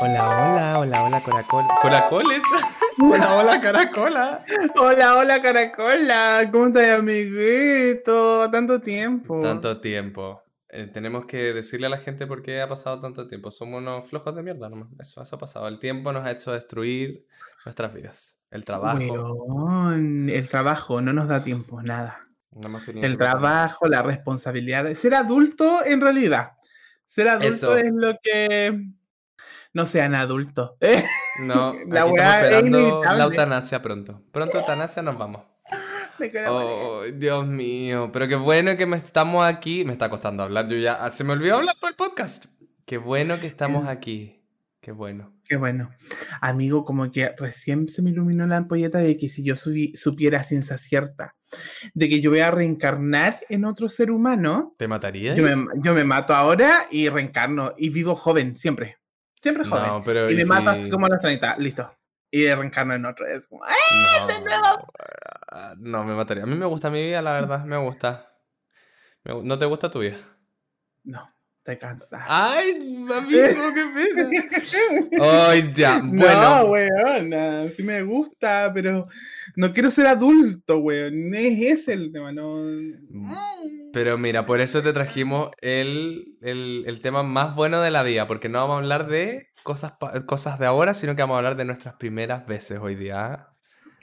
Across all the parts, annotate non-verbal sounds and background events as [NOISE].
Hola, hola, hola, hola, Coracol. ¿Coracoles? [LAUGHS] hola, hola, Caracola. Hola, hola, Caracola. ¿Cómo estás, amiguito? Tanto tiempo. Tanto tiempo. Eh, tenemos que decirle a la gente por qué ha pasado tanto tiempo. Somos unos flojos de mierda nomás. Eso, eso ha pasado. El tiempo nos ha hecho destruir nuestras vidas. El trabajo. El trabajo no nos da tiempo, nada. No hemos tenido El trabajo, la responsabilidad. Ser adulto, en realidad. Ser adulto Eso. es lo que. No sean adultos. ¿eh? [LAUGHS] No, La aquí weá estamos es inevitable. la eutanasia pronto. Pronto eutanasia nos vamos. [LAUGHS] Me. Oh, Dios mío. Pero qué bueno que me estamos aquí. Me está costando hablar. Yo ya. ah, Se me olvidó hablar por el podcast. Qué bueno que estamos Bien. aquí. Qué bueno. Qué bueno. Amigo, como que recién se me iluminó la ampolleta de que si yo supiera ciencia cierta de que yo voy a reencarnar en otro ser humano, ¿Te mataría? yo me, yo me mato ahora y reencarno y vivo joven, siempre. Siempre. No, pero y me ¿y mato si- así como a los 30, listo. Y reencarno en otro. Es como, ¡ay! No, de nuevo! ah, no, me mataría. A mí me gusta mi vida, la verdad, me gusta. Me ¿No te gusta tu vida? No, estoy cansada. ¡Ay, amigo, [LAUGHS] qué pena! ¡Ay, ya! No, Bueno, weón, sí me gusta, pero no quiero ser adulto, weón. Es ese el tema, no. Mm. pero mira, por eso te trajimos el, el, el tema más bueno de la vida, porque no vamos a hablar de cosas, cosas de ahora, sino que vamos a hablar de nuestras primeras veces hoy día.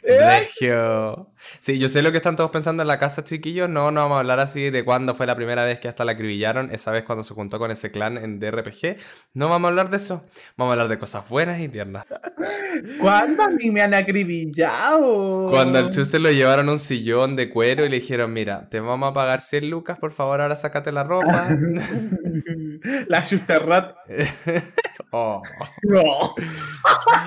¡Eh! Regio. Sí, yo sé lo que están todos pensando en la casa, chiquillos. No, no vamos a hablar así de cuándo fue la primera vez que hasta la acribillaron, esa vez cuando se juntó con ese clan en DRPG. No vamos a hablar de eso. Vamos a hablar de cosas buenas y tiernas. ¿Cuándo a mí me han acribillado? Cuando al Chuster lo llevaron a un sillón de cuero y le dijeron, mira, te vamos a pagar 100 lucas, por favor, ahora sácate la ropa. [LAUGHS] La Schusterrat. [LAUGHS] Oh. No. [LAUGHS]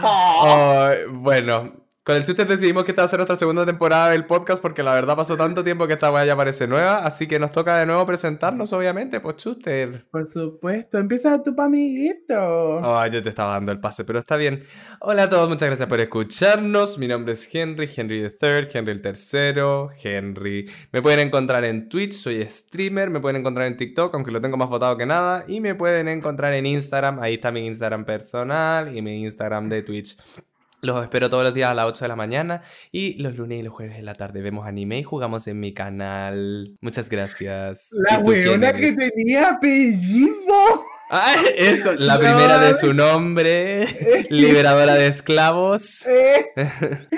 Oh, bueno, con el Chuster decidimos que esta va a ser nuestra segunda temporada del podcast porque la verdad pasó tanto tiempo que esta ya parece nueva, así que nos toca de nuevo presentarnos, obviamente, pues Chuster. Por supuesto, empieza tu amiguito. Oh, yo te estaba dando el pase, pero está bien. Hola a todos, muchas gracias por escucharnos. Mi nombre es Henry, Henry III, Henry el tercero, Henry. Me pueden encontrar en Twitch, soy streamer. Me pueden encontrar en TikTok, aunque lo tengo más votado que nada. Y me pueden encontrar en Instagram, ahí está mi Instagram personal y mi Instagram de Twitch. Los espero todos los días a las 8 de la mañana y los lunes y los jueves de la tarde vemos anime y jugamos en mi canal. Muchas gracias. La ¿Y tú quién weona que tenía apellido. ¡Ay, [LAUGHS] eso! La No. primera de su nombre, liberadora de esclavos. Eh. [LAUGHS]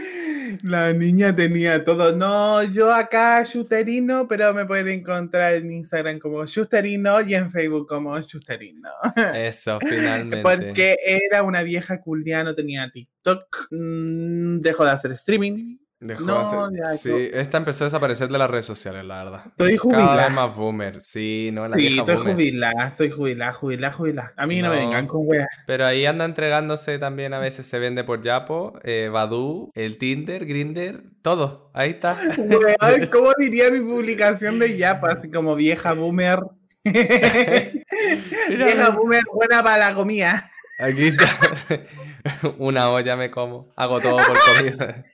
La niña tenía todo. No, yo acá Schusterino, pero me pueden encontrar en Instagram como Schusterino y en Facebook como Schusterino. [LAUGHS] Eso, finalmente. Porque era una vieja culia, no tenía TikTok, mm, dejó de hacer streaming. Dejó No, de hacer- ya, Sí, yo- esta empezó a desaparecer de las redes sociales, la verdad. Estoy Cada vez jubilada. más boomer. Sí, no, la Sí, vieja estoy boomer. jubilada, estoy jubilada, jubilada, jubilada. A mí no, me vengan con weas. Pero ahí anda entregándose también, a veces se vende por Yapo, eh, Badoo, el Tinder, Grinder, todo. Ahí está. Weón, [LAUGHS] ¿Cómo diría mi publicación de Yapa? Así como vieja boomer. [LAUGHS] vieja boomer, buena para la comida. Aquí está. [LAUGHS] Una olla me como. Hago todo por comida.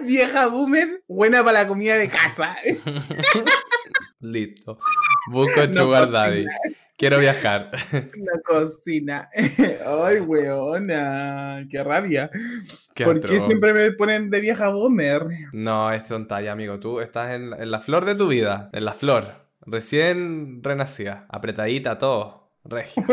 [LAUGHS] Vieja boomer, buena para la comida de casa. [LAUGHS] Listo. Busco No Sugar cocina. Daddy. Quiero viajar. [LAUGHS] La cocina. Ay, weona, qué rabia. Qué ¿Por qué siempre me ponen de vieja boomer? No, es tonta, amigo. Tú estás en, la- en la flor de tu vida. En la flor. Recién renacida. Apretadita, todo. Regia.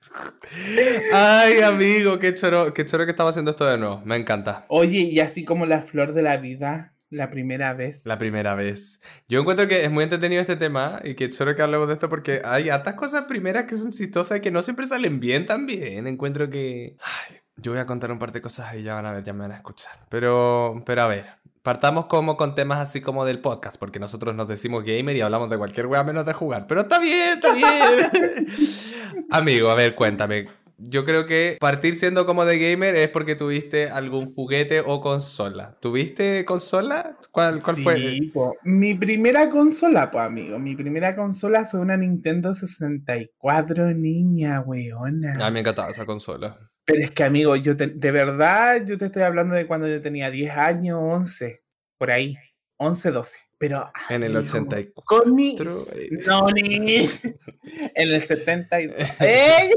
[LAUGHS] Ay, amigo, qué choro, qué choro que estaba haciendo esto de nuevo. Me encanta. Oye, y así como la flor de la vida, la primera vez. La primera vez. Yo encuentro que es muy entretenido este tema y que choro que hablemos de esto porque hay hartas cosas primeras que son chistosas y que no siempre salen bien también. Encuentro que... Ay, yo voy a contar un par de cosas y ya van a ver, ya me van a escuchar. Pero, pero a ver, partamos como con temas así como del podcast, porque nosotros nos decimos gamer y hablamos de cualquier wea menos de jugar. Pero está bien, está bien. [LAUGHS] Amigo, a ver, cuéntame. Yo creo que partir siendo como de gamer es porque tuviste algún juguete o consola. ¿Tuviste consola? ¿Cuál, cuál fue? Po. Mi primera consola, pues amigo, mi primera consola fue una Nintendo 64, niña, weona. A mí me encantaba esa consola. Pero es que, amigo, yo te- de verdad, yo te estoy hablando de cuando yo tenía 10 años, 11, por ahí, 11, 12. Pero En el amigo, 84. con mi... eh. No, ni... [LAUGHS] En el 72. [LAUGHS] ¡Ey!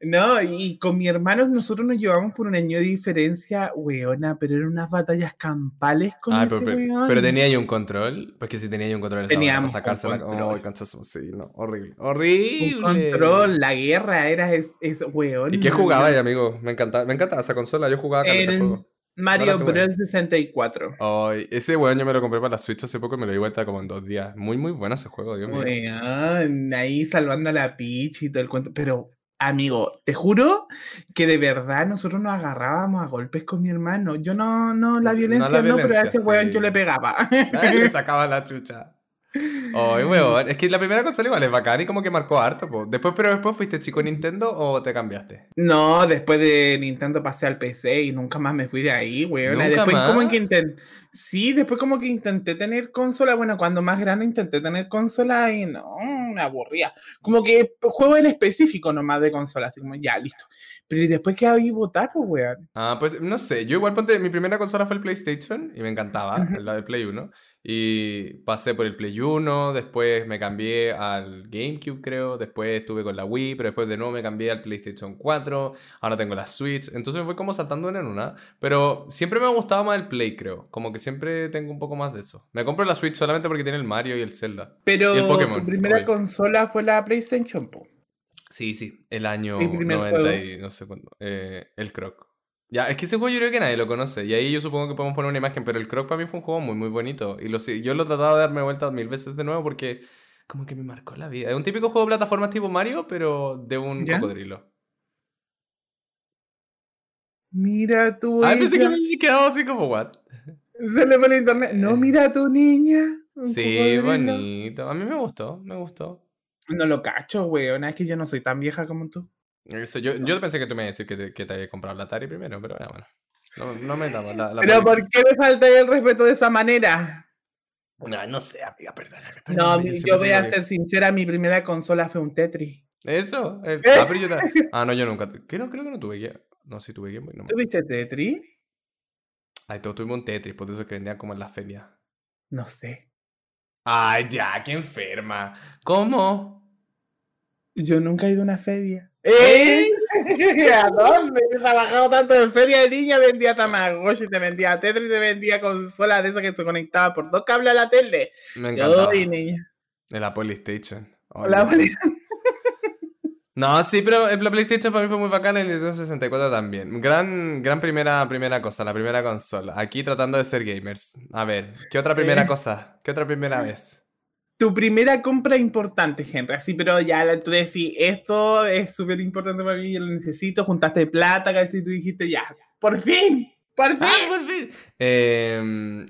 No, y con mi hermano nosotros nos llevamos por un año de diferencia, weona, pero eran unas batallas campales con Ah, ese pero, pero, weón. pero tenía ahí un control. Porque si tenía ahí un control, Teníamos para un sacársela. Oh, sí, no, horrible. Un Horrible. control, la guerra era es, es weón. ¿Y qué jugaba ahí, amigo? Me encantaba, me encantaba esa consola. Yo jugaba El juego. Mario. Bros 64. Ay, ese weón yo me lo compré para la Switch hace poco y me lo di vuelta como en dos días. Muy, muy bueno ese juego, Dios mío. Weón, ahí salvando a la Peach y todo el cuento. Pero, amigo, te juro que de verdad nosotros nos agarrábamos a golpes con mi hermano. Yo no, no, la No, violencia la no, pero a ese weón yo le pegaba. Ay, le [LAUGHS] sacaba la chucha. Ay, [LAUGHS] weón. Es que la primera consola igual es bacán y como que marcó harto, po. Después, pero después fuiste chico Nintendo o te cambiaste. No, después de Nintendo pasé al PC y nunca más me fui de ahí, weón. ¿Nunca Después como más? que intenté... Sí, después como que intenté tener consola. Bueno, cuando más grande intenté tener consola y no, me aburría. Como que juego en específico nomás de consola, así como ya, listo. Pero ¿y después que ahí votar, pues, weón. Ah, pues no sé. Yo igual ponte, mi primera consola fue el PlayStation y me encantaba, Ujú. la del Play 1. Y pasé por el Play 1, después me cambié al GameCube, creo. Después estuve con la Wii, pero después de nuevo me cambié al PlayStation 4. Ahora tengo la Switch. Entonces me fue como saltando una en una. Pero siempre me ha gustado más el Play, creo. Como que siempre tengo un poco más de eso. Me compro la Switch solamente porque tiene el Mario y el Zelda. Pero Y el Pokémon, tu primera consola fue la PlayStation, po. Sí, sí. El año Mi primer 90 juego. y no sé cuándo. Eh, el Croc. Ya, es que ese juego yo creo que nadie lo conoce. Y ahí yo supongo que podemos poner una imagen. Pero el Croc para mí fue un juego muy, muy bonito. Y lo, yo lo he tratado de darme vueltas mil veces de nuevo porque como que me marcó la vida. Es un típico juego de plataformas tipo Mario, pero de un ¿Ya? cocodrilo. Mira tu Ah, pensé que me había quedado así como, what? Se le fue el internet. No, mira a tu niña. Sí, cocodrilo. bonito. A mí me gustó, me gustó. No lo cacho, weón. Es que yo no soy tan vieja como tú. Eso, yo, yo pensé que tú me ibas a decir que te, que te había comprado la Atari primero, pero bueno. No, no metamos la, la Pero. ¿por qué me falta el respeto de esa manera? No, no sé, amiga, perdóname. No, perdóname, yo voy a ser sincera, mi primera consola fue un Tetris. Eso. el- ¿Eh? ah, ah, no, yo nunca. Creo, creo que no tuve Game. No, sí tuve Game Boy. No. me- ¿Tuviste Tetris? Ay, todos tuvimos un Tetris, por eso que vendían como en las ferias. No sé. Ay, ya, qué enferma. ¿Cómo? Yo nunca he ido a una feria. ¿Eh? [LAUGHS] ¿A dónde? He trabajado tanto en feria de niña, vendía Tamagotchi, te vendía Tetris, te vendía consolas de esas que se conectaba por dos cables a la tele. Me encantaba. Niña. De la Polystation. La Dios. [LAUGHS] No, sí, pero la PlayStation para mí fue muy bacana y el Nintendo 64 también. Gran, gran primera, primera cosa, la primera consola. Aquí tratando de ser gamers. A ver, ¿qué otra primera cosa? ¿Qué otra primera vez? Tu primera compra importante, Henry. Así, pero ya la- tú decís, esto es súper importante para mí, yo lo necesito, juntaste plata, ¿cachai? Y tú dijiste, ya, por fin, por fin. ¡Ah, por fin! Eh,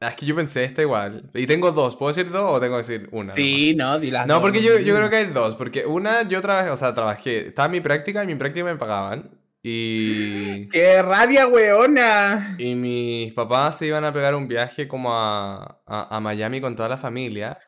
es que yo pensé esta igual. Y tengo dos. ¿Puedo decir dos o tengo que decir una? sí, no, di las No, dos, porque yo, yo creo que hay dos. Porque una, yo trabajé, o sea, trabajé. Estaba en mi práctica y en mi práctica me pagaban. Y. ¡Qué rabia, weona! Y mis papás se iban a pegar un viaje como a, a, a Miami con toda la familia.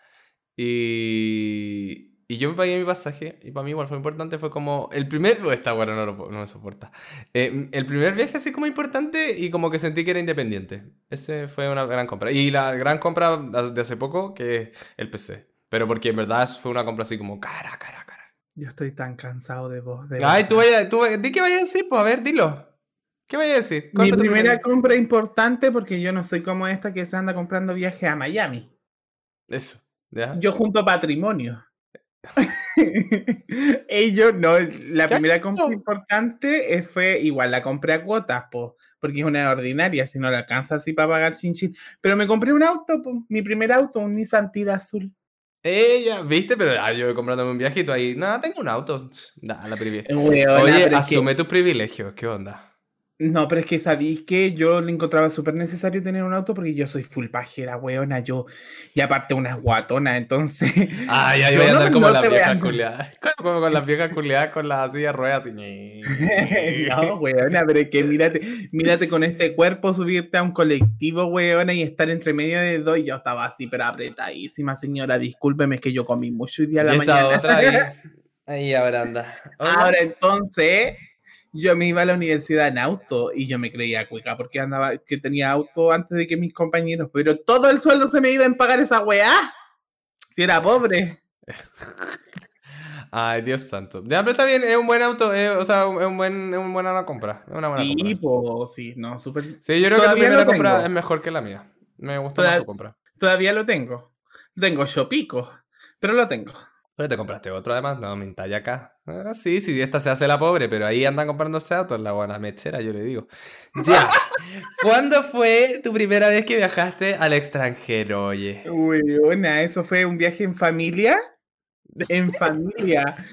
Y, y yo me pagué mi pasaje. Y para mí igual fue importante. Fue como el primer... [LAUGHS] Esta bueno, no, lo no me soporta. Eh, el primer viaje así como importante y como que sentí que era independiente. Ese fue una gran compra. Y la gran compra de hace poco que es el PC. Pero porque en verdad fue una compra así como cara, cara, cara. Yo estoy tan cansado de vos. de Ay, tú vaya, tú, di qué vaya a decir, pues a ver, dilo. ¿Qué vaya a decir? ¿Cuál Mi primera primera- compra importante, porque yo no soy como esta que se anda comprando viaje a Miami. Eso, ¿ya? Yo junto patrimonio. [LAUGHS] Ellos no, la ¿Qué primera compra importante eh, fue igual, la compré a cuotas, po, porque es una ordinaria, si no la alcanza así para pagar chin chin. Pero me compré un auto, po, mi primer auto, un Nissan Tida azul. Ella, ¿viste? Pero ah, yo comprándome un tú ahí, nada, tengo un auto. Nada, la Weona, Oye, que- asume tus privilegios, ¿qué onda? No, pero es que sabéis que yo le encontraba súper necesario tener un auto porque yo soy full pajera, weona, yo, y aparte una guatona, entonces. Ay, ay, voy a no- andar como no las te voy a viejas andar. culiadas. [LAUGHS] Como con las [LAUGHS] viejas culiadas con las sillas ruedas así. no, weona, pero es que mírate, mírate con este cuerpo subirte a un colectivo, weona, y estar entre medio de dos. y Yo estaba así, pero apretadísima, señora. Discúlpeme, es que yo comí mucho hoy día a la Y esta mañana. otra ahí. [LAUGHS] Ahí, ahora anda. Hola. Ahora entonces, yo me iba a la universidad en auto y yo me creía cuica porque andaba, que tenía auto antes de que mis compañeros, pero todo el sueldo se me iba en pagar esa weá. Si era pobre. [LAUGHS] Ay, Dios santo. Ya, pero está bien, es un buen auto, eh, o sea, es un buen, es una buena compra. Es una buena Sí, compra. sí, no, súper. Sí, yo creo que tu Todavía primera lo compra tengo. es mejor que la mía. Me gusta Toda- más tu compra. Todavía lo tengo. Tengo Shopico, pero lo tengo. Pero te compraste otro además, no, me talla acá. Ah, sí, sí, esta se hace la pobre, pero ahí andan comprándose autos, la buena mechera, yo le digo. Ya. [LAUGHS] ¿Cuándo fue tu primera vez que viajaste al extranjero, oye? Weona, eso fue un viaje en familia. En familia.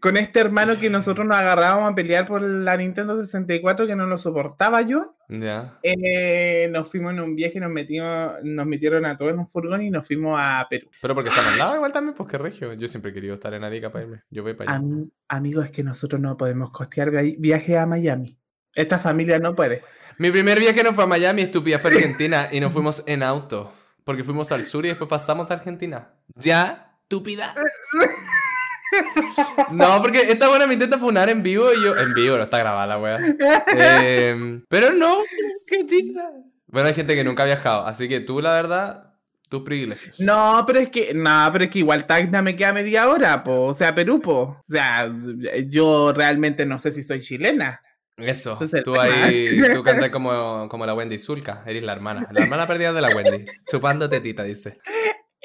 Con este hermano que nosotros nos agarrábamos a pelear por la Nintendo 64 que no lo soportaba yo. Ya. Eh, nos fuimos en un viaje, nos metimos, nos metieron a todos en un furgón y nos fuimos a Perú. Pero porque estamos al lado igual también, pues qué regio. Yo siempre he querido estar en Arica para irme. Yo voy para allá. Am- amigos, es que nosotros no podemos costear vi- viajes a Miami. Esta familia no puede. Mi primer viaje no fue a Miami, estúpida, fue a Argentina y nos fuimos en auto. Porque fuimos al sur y después pasamos a Argentina. ¿Ya? ¿Estúpida? [LAUGHS] [LAUGHS] No, porque esta buena me intenta funar en vivo y yo. En vivo, no está grabada la wea. Eh, pero no, qué tita. Bueno, hay gente que nunca ha viajado, así que tú, la verdad, tus privilegios. No, pero es que, no, pero es que igual Tacna me queda media hora, po. O sea, Perú, po. O sea, yo realmente no sé si soy chilena. Eso, tú ahí, tú [LAUGHS] cantas como, como la Wendy Zulka, eres la hermana. La hermana perdida de la Wendy, chupando tetita, dice.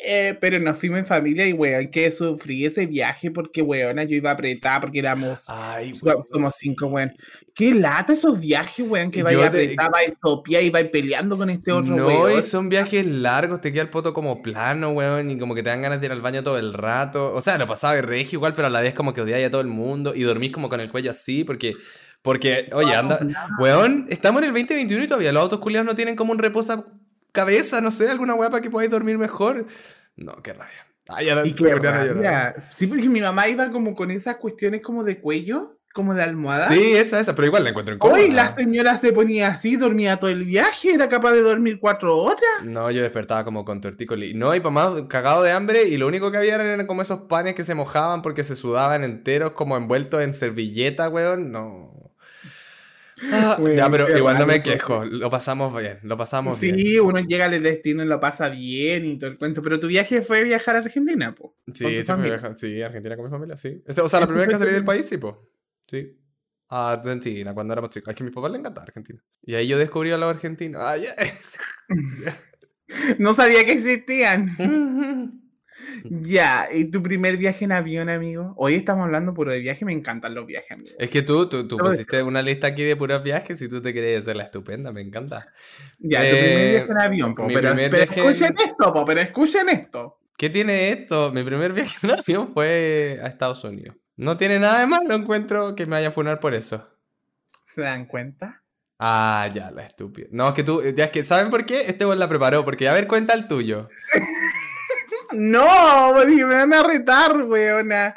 Eh, pero nos fuimos en familia y, weón, que sufrí ese viaje porque, weona, yo iba apretada porque éramos Ay, como cinco, weón. Qué lata esos viajes, weón, que vaya te- apretada, vais topía y vais peleando con este otro, No, weón. y son viajes largos, te queda el poto como plano, weón, y como que te dan ganas de ir al baño todo el rato. O sea, lo pasaba de regio igual, pero a la vez como que odiáis a todo el mundo y dormís como con el cuello así, porque, porque, oye, anda, weón, estamos en el 2021 y todavía los autos culiados no tienen como un reposa cabeza, no sé, alguna weá para que podáis dormir mejor. No, qué rabia. Ay, ahora Y qué rabia. Sí, porque mi mamá iba como con esas cuestiones como de cuello, como de almohada. Sí, esa, esa, pero igual la encuentro incómoda. Hoy la señora se ponía así, dormía todo el viaje, era capaz de dormir cuatro horas. No, yo despertaba como con tortícolis. No, y más cagado de hambre. Y lo único que había eran como esos panes que se mojaban porque se sudaban enteros, como envueltos en servilleta, weón. No. Ah, ya, pero igual no me eso. quejo. Lo pasamos bien, lo pasamos Sí, bien. uno llega al destino y lo pasa bien y todo el cuento. Pero tu viaje fue viajar a Argentina, po. Sí, sí, fue viajar- sí, Argentina con mi familia, sí. O sea, la ¿Ese primera vez que salí del país, sí, po. Sí. A Argentina, cuando éramos chicos. Es que a mis papás le encantaba Argentina. Y ahí yo descubrí a los argentinos. Ay, No sabía que existían. [LAUGHS] Ya, ¿y tu primer viaje en avión, amigo? Hoy estamos hablando puro de viaje, me encantan los viajes, amigo. Es que tú, tú, tú pusiste una lista aquí de puros viajes y tú te querías hacer la estupenda, me encanta. Ya, tu primer Eh, viaje en avión, po. Pero, pero en- escuchen esto, po, pero escuchen esto. ¿Qué tiene esto? Mi primer viaje en avión fue a Estados Unidos. No tiene nada de malo, encuentro que me vaya a funar por eso. ¿Se dan cuenta? Ah, ya, la estúpida. No, es que tú, ya es que, ¿saben por qué? Este weón la preparó, porque a ver, cuenta el tuyo. [LAUGHS] No, porque me van a retar, weona.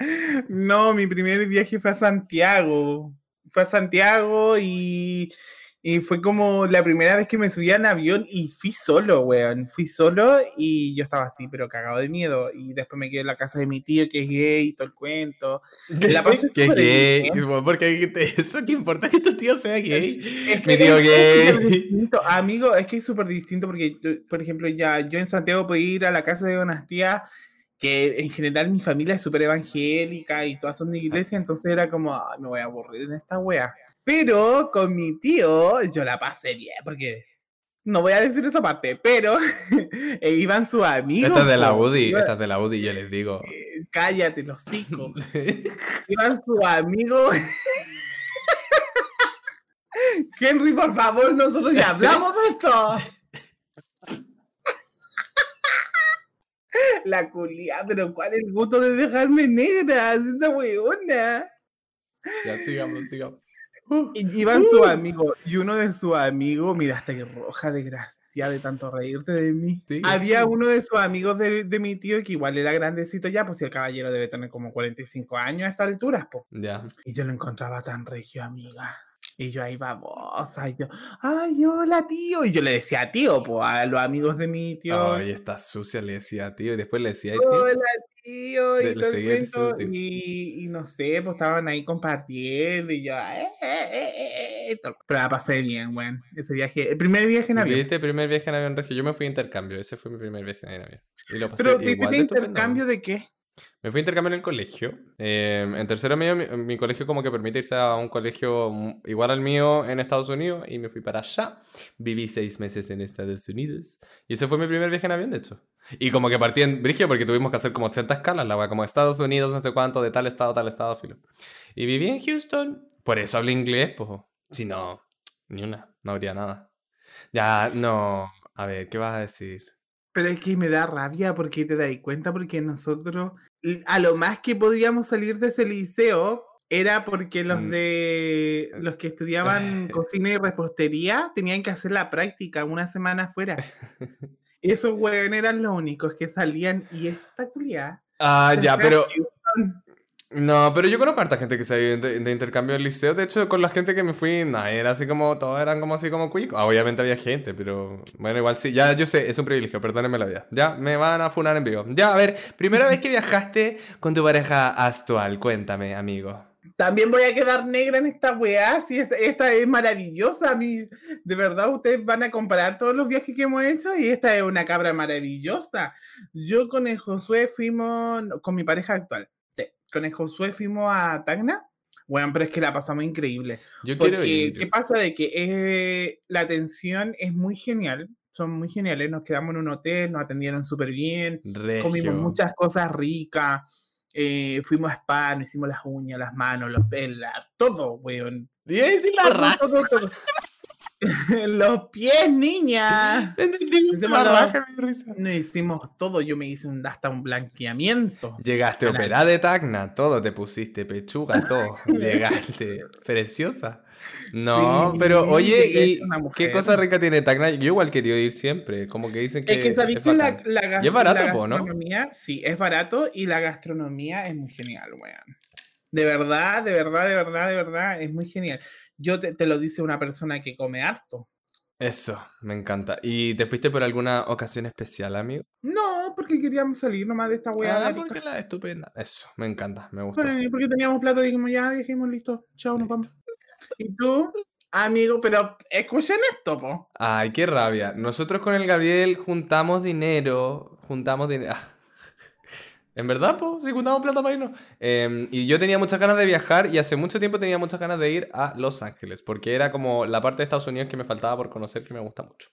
No, mi primer viaje fue a Santiago. Fue a Santiago y, y fue como la primera vez que me subía en avión y fui solo, weón. Fui solo y yo estaba así, pero cagado de miedo. Y después me quedé en la casa de mi tío, que es gay y todo el cuento. [LAUGHS] La pasé que es gay. bien. Porque [LAUGHS] eso, ¿qué importa que tu tío sea gay? Es Mi tío es- es gay. distinto. Amigo, es que es súper distinto porque, yo, por ejemplo, ya yo en Santiago podía ir a la casa de unas tías que en general mi familia es súper evangélica y todas son de iglesia, entonces era como, "Ay, me voy a aburrir en esta wea. Pero con mi tío yo la pasé bien porque... No voy a decir esa parte, pero [LAUGHS] e iban sus amigos. Esta es de la. UDI, Iba- esta es de la UDI, yo les digo. eh, Cállate, los hocico. [LAUGHS] Iban sus amigos. Henry, por favor, nosotros ya hablamos de esto. [LAUGHS] La culia, pero ¿cuál es el gusto de dejarme negra? Esta weona. ya, sigamos, sigamos. Y iban sus amigos, y uno de sus amigos, mira, hasta que roja de gracia de tanto reírte de mí. Sí, Había sí. uno de sus amigos de, de mi tío que igual era grandecito ya, pues si el caballero debe tener como 45 años a estas alturas, pues. Ya. Y yo lo encontraba tan regio, amiga. Y yo ahí babosa, y yo, ay, hola tío. Y yo le decía tío, pues, a los amigos de mi tío. Ay, está sucia, le decía tío. Y después le decía, "Ay, tío. Hola tío, y todo el cuento, y, y no sé, pues estaban ahí compartiendo y yo, eh, eh, eh, eh, eh, pero la pasé bien, weón, ese viaje, el primer viaje en avión. ¿Viste? Primer viaje en avión regio. Yo me fui a intercambio. Ese fue mi primer viaje en avión. Y lo pasé Pero, ¿te igual fuiste de intercambio de qué? Me fui a intercambio en el colegio. Em, en tercero medio, mi, mi colegio como que permite irse a un colegio mm, igual al mío en Estados Unidos y me fui para allá. Viví seis meses en Estados Unidos. Y ese fue mi primer viaje en avión, de hecho. Y como que partí en Brigio porque tuvimos que hacer como 80 escalas, la wea, como Estados Unidos, no sé cuánto, de tal estado, tal estado, filo. Y viví en Houston. Por eso hablé inglés, pues. Si no, ni una, no habría nada. Ya, no. A ver, ¿qué vas a decir? Pero es que me da rabia porque te das cuenta, porque nosotros, a lo más que podíamos salir de ese liceo, era porque los Mm. de los que estudiaban [LAUGHS] cocina y repostería tenían que hacer la práctica una semana afuera. [LAUGHS] Esos hueones eran los únicos que salían y esta culiada. Ah, ya, pero. Houston. No, pero yo conozco a harta gente que se ha ido de, de intercambio al liceo. De hecho, con la gente que me fui, no, era así como, todos eran como así como cuicos. Ah, obviamente había gente, pero bueno, igual sí. Ya, yo sé, es un privilegio, perdónenme la vida. Ya, me van a funar en vivo. Ya, a ver, primera vez que viajaste con tu pareja actual, cuéntame, amigo. También voy a quedar negra en esta weá, si esta, es maravillosa. Mí, de verdad, ustedes van a comparar todos los viajes que hemos hecho y esta es una cabra maravillosa. Yo con el Josué fuimos, con mi pareja actual, sí, con el Josué fuimos a Tacna. Bueno, pero es que la pasamos increíble. Yo quiero ir. ¿qué pasa? De que eh, la atención es muy genial, son muy geniales. Nos quedamos en un hotel, nos atendieron súper bien, comimos muchas cosas ricas, eh, fuimos a spa, nos hicimos las uñas, las manos, los pelos, todo, weón. Y la Todo, raja. todo, todo. [LAUGHS] los pies, niña. Entendí, Hicimos raja, todo, yo me hice un, hasta un blanqueamiento. Llegaste Canal. operada de tacna, todo te pusiste, pechuga, todo. [LAUGHS] Llegaste, preciosa. No, Sí, pero oye, ¿y qué cosa rica tiene Tacna? Yo igual quería ir siempre, como que dicen que Es que sabéis es que la, la es barato, la po, ¿no? gastronomía, sí, es barato y la gastronomía es muy genial, weón. De verdad, de verdad, de verdad, de verdad, es muy genial. Yo te, te lo dice una persona que come harto. Eso, me encanta. ¿Y te fuiste por alguna ocasión especial, amigo? No, porque queríamos salir nomás de esta weá. Ah, porque la estupenda. Eso, me encanta, me gusta. Porque teníamos plata, dijimos, ya, dijimos, listo, chao, nos vamos. ¿Y tú? Amigo, pero escuchen esto, po. Ay, qué rabia. Nosotros con el Gabriel juntamos dinero, juntamos dinero. En verdad, pues, sí, juntamos plata para irnos. Em, y yo tenía muchas ganas de viajar y hace mucho tiempo tenía muchas ganas de ir a Los Ángeles, porque era como la parte de Estados Unidos que me faltaba por conocer, que me gusta mucho.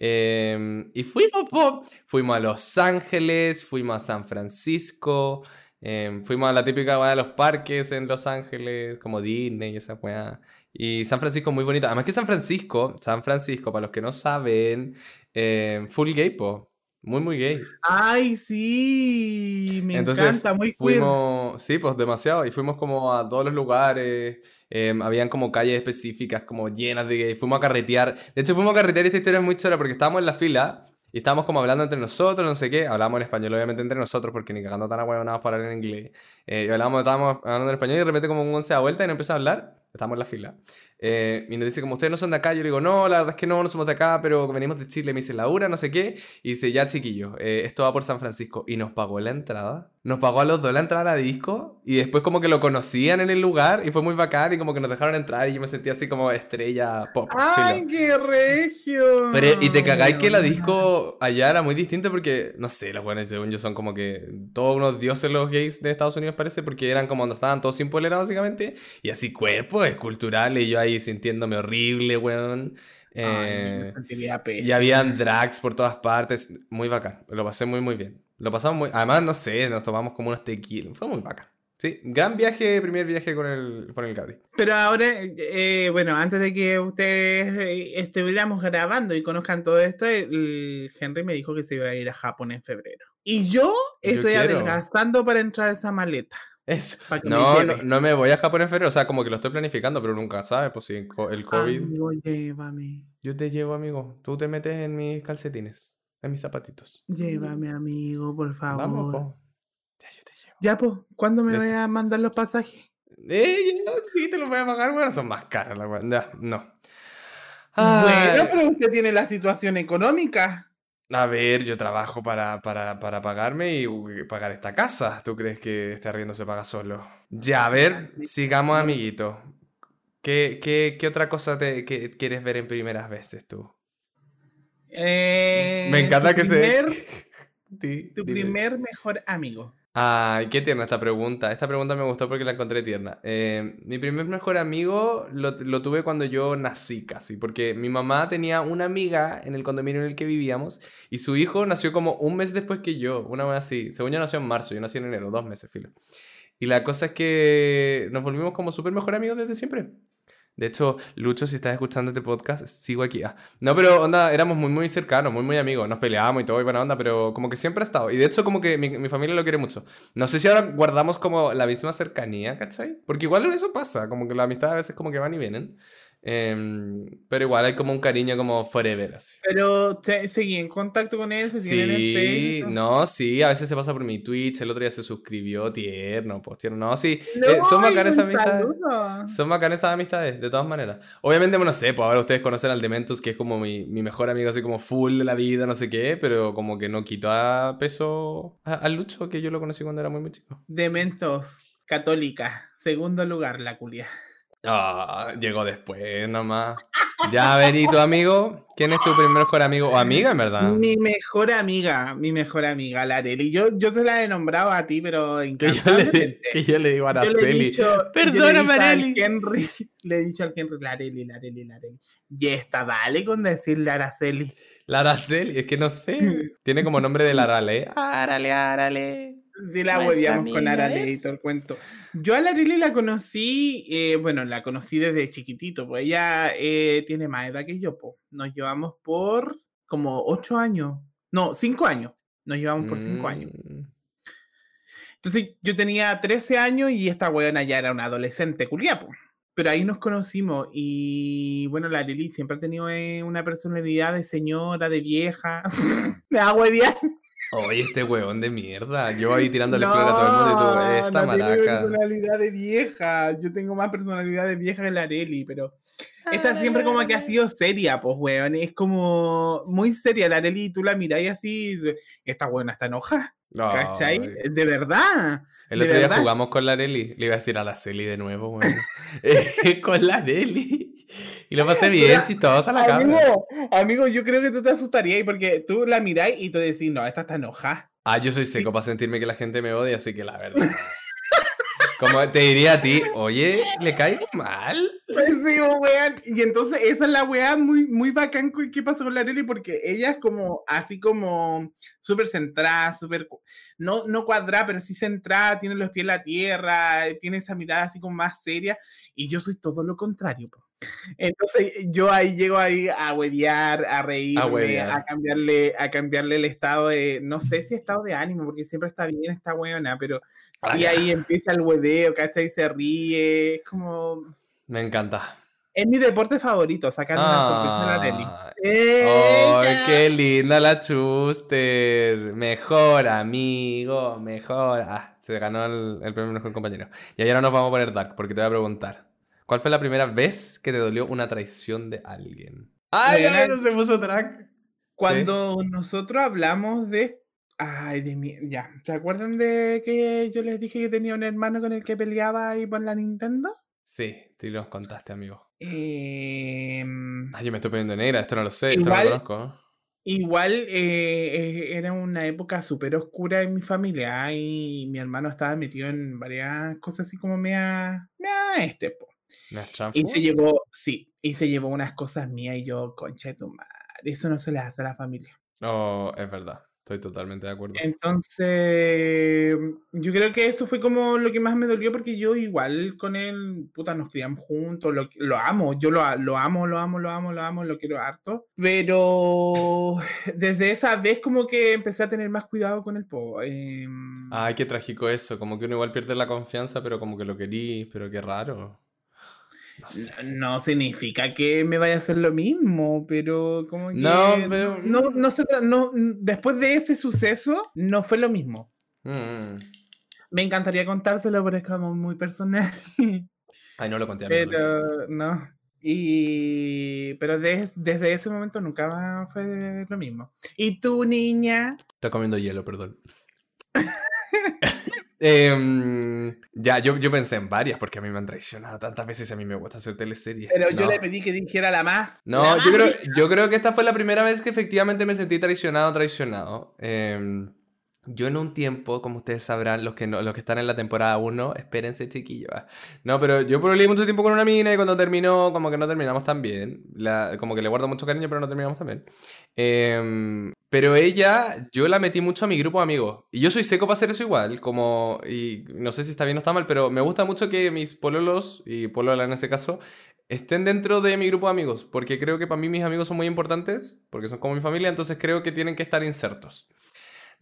Em, y fuimos, po. Fuimos a Los Ángeles, fuimos a San Francisco, em, fuimos a la típica de los parques en Los Ángeles, como Disney y esa weá. Y San Francisco muy bonito. Además que San Francisco, San Francisco, para los que no saben, eh, full gay, po. Muy, muy gay. Ay, sí, me Entonces encanta, muy queer. fuimos, sí, pues demasiado. Y fuimos como a todos los lugares. eh, habían como calles específicas, como llenas de gays. Fuimos a carretear. De hecho, fuimos a carretear. y Esta historia es muy chora porque estábamos en la fila y estábamos como hablando entre nosotros, no sé qué. Hablábamos en español, obviamente, entre nosotros, porque ni cagando tan ahueonados para hablar en inglés. Eh, y hablábamos, estábamos hablando en español y de repente, como un se da vuelta y nos empieza a hablar. Estamos en la fila. Eh, y nos dice, como ustedes no son de acá, yo le digo, no, la verdad es que no, no somos de acá, pero venimos de Chile. Me dice, Laura, no sé qué. Y dice, ya chiquillos, eh, esto va por San Francisco. Y nos pagó la entrada. Nos pagó a los dos la entrada a disco. Y después como que lo conocían en el lugar. Y fue muy bacán. Y como que nos dejaron entrar. Y yo me sentía así como estrella pop. Ay, filo. qué regio. Pero, y te cagáis que la disco allá era muy distinta porque, no sé, los buenos según yo son como que todos unos dioses los gays de Estados Unidos parece porque eran como cuando estaban todos sin polera básicamente y así cuerpos esculturales y yo ahí sintiéndome horrible, weón. Ay, Eh, me sentiría y habían drags por todas partes, muy bacán, lo pasé muy muy bien. Lo pasamos muy, además no sé, nos tomamos como unos tequilas, fue muy bacán. Sí, gran viaje, primer viaje con el, con el Gabri. Pero ahora, eh, bueno, antes de que ustedes eh, estuviéramos grabando y conozcan todo esto, el Henry me dijo que se iba a ir a Japón en febrero. Y yo estoy quiero. adelgazando para entrar a esa maleta. Eso. Que me No, no, no me voy a Japón en febrero, o sea, como que lo estoy planificando, pero nunca sabes, pues si el co- el COVID... Amigo, llévame. Yo te llevo, amigo. Tú te metes en mis calcetines, en mis zapatitos. Llévame, amigo, por favor. Vamos, po. Ya, yo te llevo. Ya, pues, ¿cuándo me voy a mandar los pasajes? Eh, yo sí te los voy a pagar, bueno, son más caras la. Ya, no. Bueno, pero usted tiene la situación económica. A ver, yo trabajo para, para, para pagarme y uh, pagar esta casa. ¿Tú crees que este arriendo se paga solo? Ya, a ver, sigamos, amiguito. ¿Qué, qué, qué otra cosa te, que quieres ver en primeras veces tú? Eh, Me encanta que primer- se... [LAUGHS] Di- Tu dime. primer mejor amigo. Ay, qué tierna esta pregunta. Esta pregunta me gustó porque la encontré tierna. Eh, mi primer mejor amigo lo, lo tuve cuando yo nací casi, porque mi mamá tenía una amiga en el condominio en el que vivíamos y su hijo nació como un mes después que yo, una vez así. Según yo nació en marzo, yo nací en enero, dos meses, filo. Y la cosa es que nos volvimos como súper mejor amigos desde siempre. De hecho, Lucho, si estás escuchando este podcast, sigo aquí. Ah, No, pero onda, éramos muy, muy cercanos, muy, muy amigos. Nos peleábamos y todo, y buena onda, pero como que siempre ha estado. Y de hecho, como que mi, mi familia lo quiere mucho. No sé si ahora guardamos como la misma cercanía, ¿cachai? Porque igual eso pasa, como que la amistad a veces como que van y vienen. Em, pero igual hay como un cariño como forever, así. Pero te, seguí en contacto con él, se tienen en Sí, Facebook. no, sí, a veces se pasa por mi Twitch, el otro día se suscribió, tierno, pues tierno, no, sí, No, eh, son bacanas esas amistades. Son bacanas esas amistades, de todas maneras. Obviamente, bueno, no sé, pues ahora ustedes conocen al Dementus, que es como mi, mi mejor amigo, así como full de la vida, no sé qué, pero como que no quitó a peso al Lucho, que yo lo conocí cuando era muy, muy chico. Dementos, católica. Segundo lugar, la culia. Ah, llegó después nomás. Ya, a ver, ¿y tu amigo? ¿Quién es tu primer mejor amigo o amiga, en verdad? Mi mejor amiga, mi mejor amiga, la Areli. Yo, yo te la he nombrado a ti, pero Que yo le, que yo le digo a Araceli. Perdóname, Areli. Henry, [LAUGHS] le he dicho al Henry, la Areli, la Areli, la Areli. Y está, dale con decirle a Araceli. La Araceli, es que no sé. [LAUGHS] Tiene como nombre de la Arale. Arale, Arale. Sí, la Nuestra hueveamos con Arale y todo el cuento. Yo a la Areli la conocí, eh, bueno, la conocí desde chiquitito, pues ella eh, tiene más edad que yo, pues. Nos llevamos por como ocho años. No, cinco años. Nos llevamos por cinco años. Mm. Entonces yo tenía 13 años y esta weona ya era una adolescente culiapo. Pero ahí nos conocimos y bueno, la Lili siempre ha tenido eh, una personalidad de señora, de vieja. Me hago huevear. Oye, este huevón de mierda. Yo ahí tirándole flores a todo el mundo y tú, No, esta no maraca. personalidad de vieja. Yo tengo más personalidad de vieja que la Areli, pero esta siempre como que ha sido seria, pues, weón. Es como muy seria la Areli. Tú la miráis así, esta weona está enojada, ¿cachai? Ay. De verdad. El otro día jugamos con la Areli. Le iba a decir a la Celi de nuevo, weón. [LAUGHS] Eh, con la Areli. Y lo pasé bien, Mira, chistosa la cabra. Amigo, amigo, yo creo que tú te asustarías porque tú la miráis y tú decís, no, esta está enojada. Ah, yo soy seco para sentirme que la gente me odia, así que la verdad. Como te diría a ti, oye, ¿le caigo mal? Pues sí. Y entonces esa es la weá muy, muy bacán que pasó con la Arely porque ella es como, así como súper centrada, súper, no, no cuadrada, pero sí centrada, tiene los pies en la tierra, tiene esa mirada así como más seria. Y yo soy todo lo contrario. po. Entonces yo ahí llego ahí a huevear, a reírme, a, huevear. cambiarle, a cambiarle el estado de, no sé si estado de ánimo, porque siempre está bien esta weona, pero Ah, sí ahí empieza el hueveo, ¿cachai? Se ríe, es como... Me encanta. Es mi deporte favorito, sacar una sorpresa a la. Ay, ¡Ella! qué linda la Chuster. Mejor amigo, mejor. Ah, se ganó el, el premio mejor compañero. Y ahora nos vamos a poner dark porque te voy a preguntar. ¿Cuál fue la primera vez que te dolió una traición de alguien? ¡Ay, ay, no se puso track! Cuando nosotros hablamos de... Ay, de mi... Ya, ¿se acuerdan de que yo les dije que tenía un hermano con el que peleaba ahí por la Nintendo? Sí, tú nos contaste, amigo. Em, Ay, yo me estoy poniendo negra, esto no lo sé, esto no lo conozco. Igual eh, eh, era una época súper oscura en mi familia y mi hermano estaba metido en varias cosas así como mea, mea este, po. ¿Me has Y se llevó, sí, y se llevó unas cosas mías y yo, concha de tu madre, eso no se le hace a la familia. Oh, es verdad. Estoy totalmente de acuerdo. Entonces, yo creo que eso fue como lo que más me dolió porque yo igual con él, puta, nos criamos juntos, lo, lo amo, yo lo, lo amo, lo amo, lo amo, lo amo, lo quiero harto, pero [SIGHS] desde esa vez como que empecé a tener más cuidado con el po. em, Ay, qué trágico eso. Como que uno igual pierde la confianza, pero como que lo querís, pero qué raro. No sé. No significa que me vaya a hacer lo mismo, pero como que No, pero- no, no se no, después de ese suceso no fue lo mismo. Mm. Me encantaría contárselo, pero es como muy personal. [LAUGHS] Ay, no lo conté. Pero no. Y pero des- desde ese momento nunca más fue lo mismo. ¿Y tú, niña? Estoy comiendo hielo, perdón. [LAUGHS] Em, ya, yo, yo pensé en varias porque a mí me han traicionado tantas veces y a mí me gusta hacer teleseries. Pero yo No. le pedí que dijera la más. No, la yo más creo, yo creo que esta fue la primera vez que efectivamente me sentí traicionado, traicionado. Em, yo en un tiempo, como ustedes sabrán, los que, no, los que están en la temporada 1, espérense chiquillos. ah. No, pero yo pololeé mucho tiempo con una mina y cuando terminó, como que no terminamos tan bien. La- como que le guardo mucho cariño, pero no terminamos tan bien. Em, pero ella, yo la metí mucho a mi grupo de amigos. Y yo soy seco para hacer eso igual, como, y no sé si está bien o está mal, pero me gusta mucho que mis pololos, y polola en ese caso, estén dentro de mi grupo de amigos, porque creo que para mí mis amigos son muy importantes, porque son como mi familia, entonces creo que tienen que estar insertos.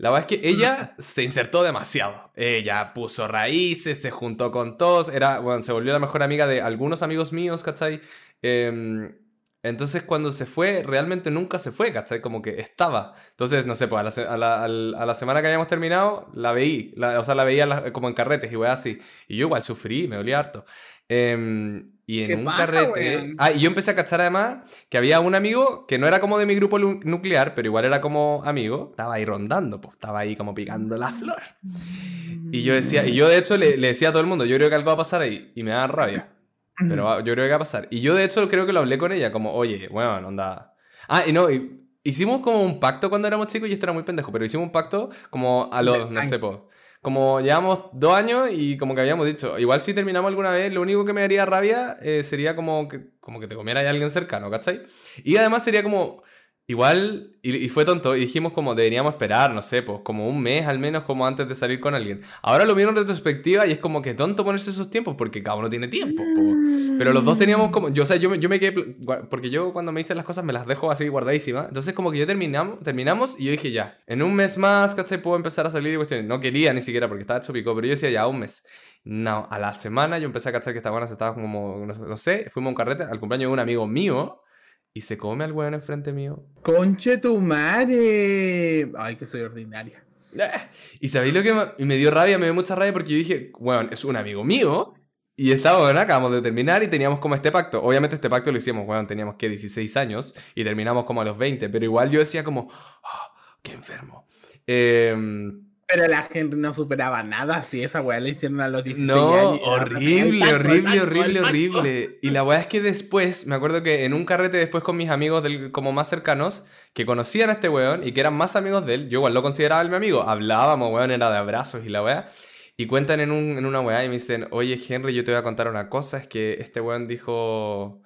La verdad es que ella se insertó demasiado. Ella puso raíces, se juntó con todos, era, bueno, se volvió la mejor amiga de algunos amigos míos, ¿cachai? Em, entonces cuando se fue, realmente nunca se fue, ¿cachai? Como que estaba. Entonces, no sé, pues a la, a la- a la semana que habíamos terminado, la veí, la- o sea, la veía como en carretes y weá así. Y yo igual sufrí, me dolía harto. Em, y en ¿Qué un carrete... Ah, y yo empecé a cachar además que había un amigo que no era como de mi grupo nuclear, pero igual era como amigo. Estaba ahí rondando, pues estaba ahí como picando la flor. Y yo decía, y yo de hecho le, le decía a todo el mundo, yo creo que algo va a pasar ahí. Y me da rabia. Pero va- yo creo que va a pasar. Y yo de hecho creo que lo hablé con ella, como, oye, bueno, onda. Ah, y no, y hicimos como un pacto cuando éramos chicos y esto era muy pendejo, pero hicimos un pacto como a los, no sé, po, como llevamos dos años y como que habíamos dicho, igual si terminamos alguna vez, lo único que me daría rabia eh, sería como que, como que te comiera alguien cercano, ¿cachai? Y además sería como, igual, y, y fue tonto, y dijimos como deberíamos esperar, no sé, pues como un mes al menos como antes de salir con alguien. Ahora lo miro en retrospectiva y es como que tonto ponerse esos tiempos porque cada uno tiene tiempo. po. Pero los dos teníamos como. Yo, o sea, yo, yo me quedé. Porque yo cuando me dicen las cosas me las dejo así guardadísimas. Entonces, como que yo terminamos, terminamos y yo dije ya. En un mes más, ¿cachai? Puedo empezar a salir y cuestiones. No quería ni siquiera porque estaba hecho pico. Pero yo decía ya, un mes. No, a la semana yo empecé a cachar que esta buena se estaba como. No, no sé, fuimos a un carrete al cumpleaños de un amigo mío. Y se come al weón enfrente mío. Conche tu madre. Ay, que soy ordinaria. Y sabéis lo que me, me dio rabia, me dio mucha rabia porque yo dije, bueno, es un amigo mío. Y estaba, bueno, acabamos de terminar y teníamos como este pacto. Obviamente este pacto lo hicimos, bueno, teníamos que 16 años y terminamos como a los 20, pero igual yo decía como, "Ah, qué enfermo. Em, Pero la gente no superaba nada si esa weá la hicieron a los 16 no, años. horrible, horrible, horrible, horrible. Y la weá es que después, me acuerdo que en un carrete después con mis amigos del, como más cercanos, que conocían a este weón y que eran más amigos de él, yo igual lo consideraba el mi amigo, hablábamos, weón, era de abrazos y la weá. Y cuentan en, un, en una weá y me dicen, oye Henry, yo te voy a contar una cosa, es que este weón dijo,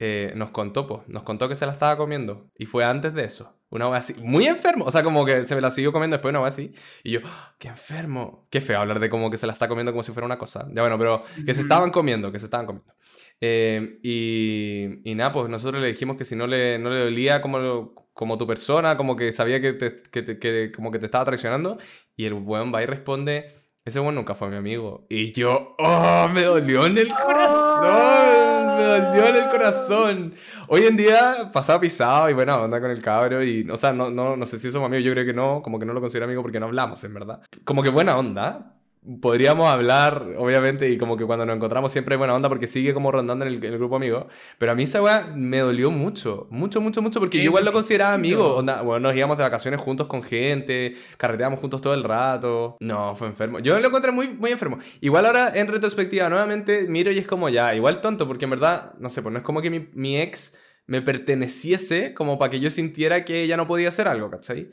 eh, nos contó, po, nos contó que se la estaba comiendo. Y fue antes de eso. Una weá así, muy enfermo. O sea, como que se me la siguió comiendo después una weá así. Y yo, "Ah, qué enfermo. Qué feo hablar de como que se la está comiendo como si fuera una cosa. Ya bueno, pero que se estaban comiendo, que se estaban comiendo. Eh, y, y nada, pues nosotros le dijimos que si no le, no le dolía como, como tu persona, como que sabía que, te, que, te- que como que te estaba traicionando. Y el weón va y responde, ese weón nunca fue mi amigo. Y yo, oh, me dolió en el corazón, me dolió en el corazón. Hoy en día, pasado pisado y buena onda con el cabro. Y, o sea, no, no, no sé si somos amigos, yo creo que no, como que no lo considero amigo porque no hablamos, en verdad. Como que buena onda. Podríamos hablar, obviamente, y como que cuando nos encontramos siempre hay buena onda porque sigue como rondando en el, en el grupo amigo. Pero a mí esa weá me dolió mucho, mucho, mucho, mucho, porque yo igual lo consideraba amigo. Onda, bueno, nos íbamos de vacaciones juntos con gente, carreteábamos juntos todo el rato. No, fue enfermo. Yo lo encontré muy, muy enfermo. Igual ahora, en retrospectiva, nuevamente miro y es como ya, igual tonto, porque en verdad, no sé, pues no es como que mi, mi ex me perteneciese como para que yo sintiera que ella no podía hacer algo, ¿cachai?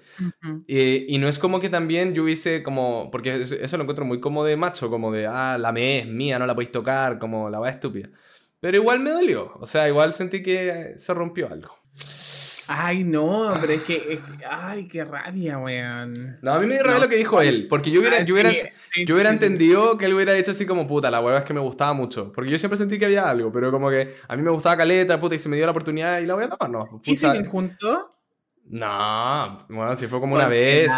Eh, y no es como que también yo hubiese como, porque eso, eso lo encuentro muy como de macho, como de, ah, la me es mía, no la podéis tocar, como la va estúpida. Pero igual me dolió, o sea, igual sentí que se rompió algo. Ay, no, pero es que, es ay, qué rabia, weón. No, a mí me dio rabia No. lo que dijo él, porque yo hubiera, Ah, yo hubiera, sí, sí, yo hubiera sí, entendido que él hubiera dicho así como, puta, la hueva es que me gustaba mucho. Porque yo siempre sentí que había algo, pero como que a mí me gustaba caleta, puta, y se me dio la oportunidad y la voy a tomar, no. ¿Y puta. siguen juntos? No, bueno, si fue como una vez.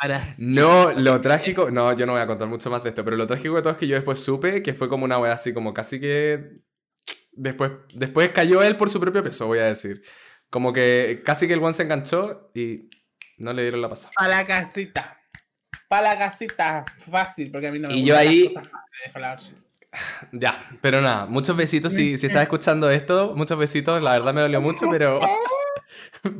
para No, lo trágico, no, yo no voy a contar mucho más de esto, pero lo trágico de todo es que yo después supe que fue como una wea así, como casi que. Después, después cayó él por su propio peso, voy a decir. Como que casi que el one se enganchó y no le dieron la pasada. Para la casita. Para la casita. Fácil, porque a mí no me Y yo ahí- fáciles. Ya, pero nada, muchos besitos. Si, si estás escuchando esto, muchos besitos. La verdad me dolió mucho, pero. [LAUGHS]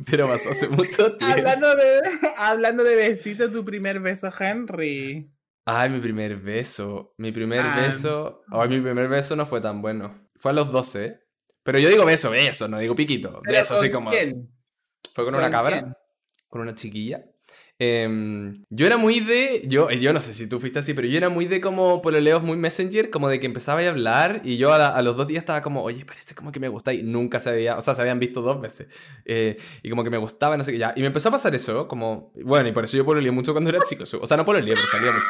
Pero pasó hace mucho tiempo. Hablando de, hablando de besitos, tu primer beso, Henry. Ay, mi primer beso. Mi primer Ah. beso. Ay, mi primer beso no fue tan bueno. Fue a los 12. Pero yo digo beso, beso, no digo piquito. Beso, así ¿con como. quién? Fue con ¿Con una cabra, quién? con una chiquilla. Em, yo era muy de. Yo, yo no sé si tú fuiste así, pero yo era muy de como pololeos muy messenger, como de que empezaba a hablar y yo a, la- a los dos días estaba como, oye, parece como que me gusta y nunca se había. O sea, se habían visto dos veces. Eh, y como que me gustaba, no sé qué, ya. Y me empezó a pasar eso, como. Bueno, y por eso yo pololeé mucho cuando era chico. O sea, no pololeé, pero salía mucho.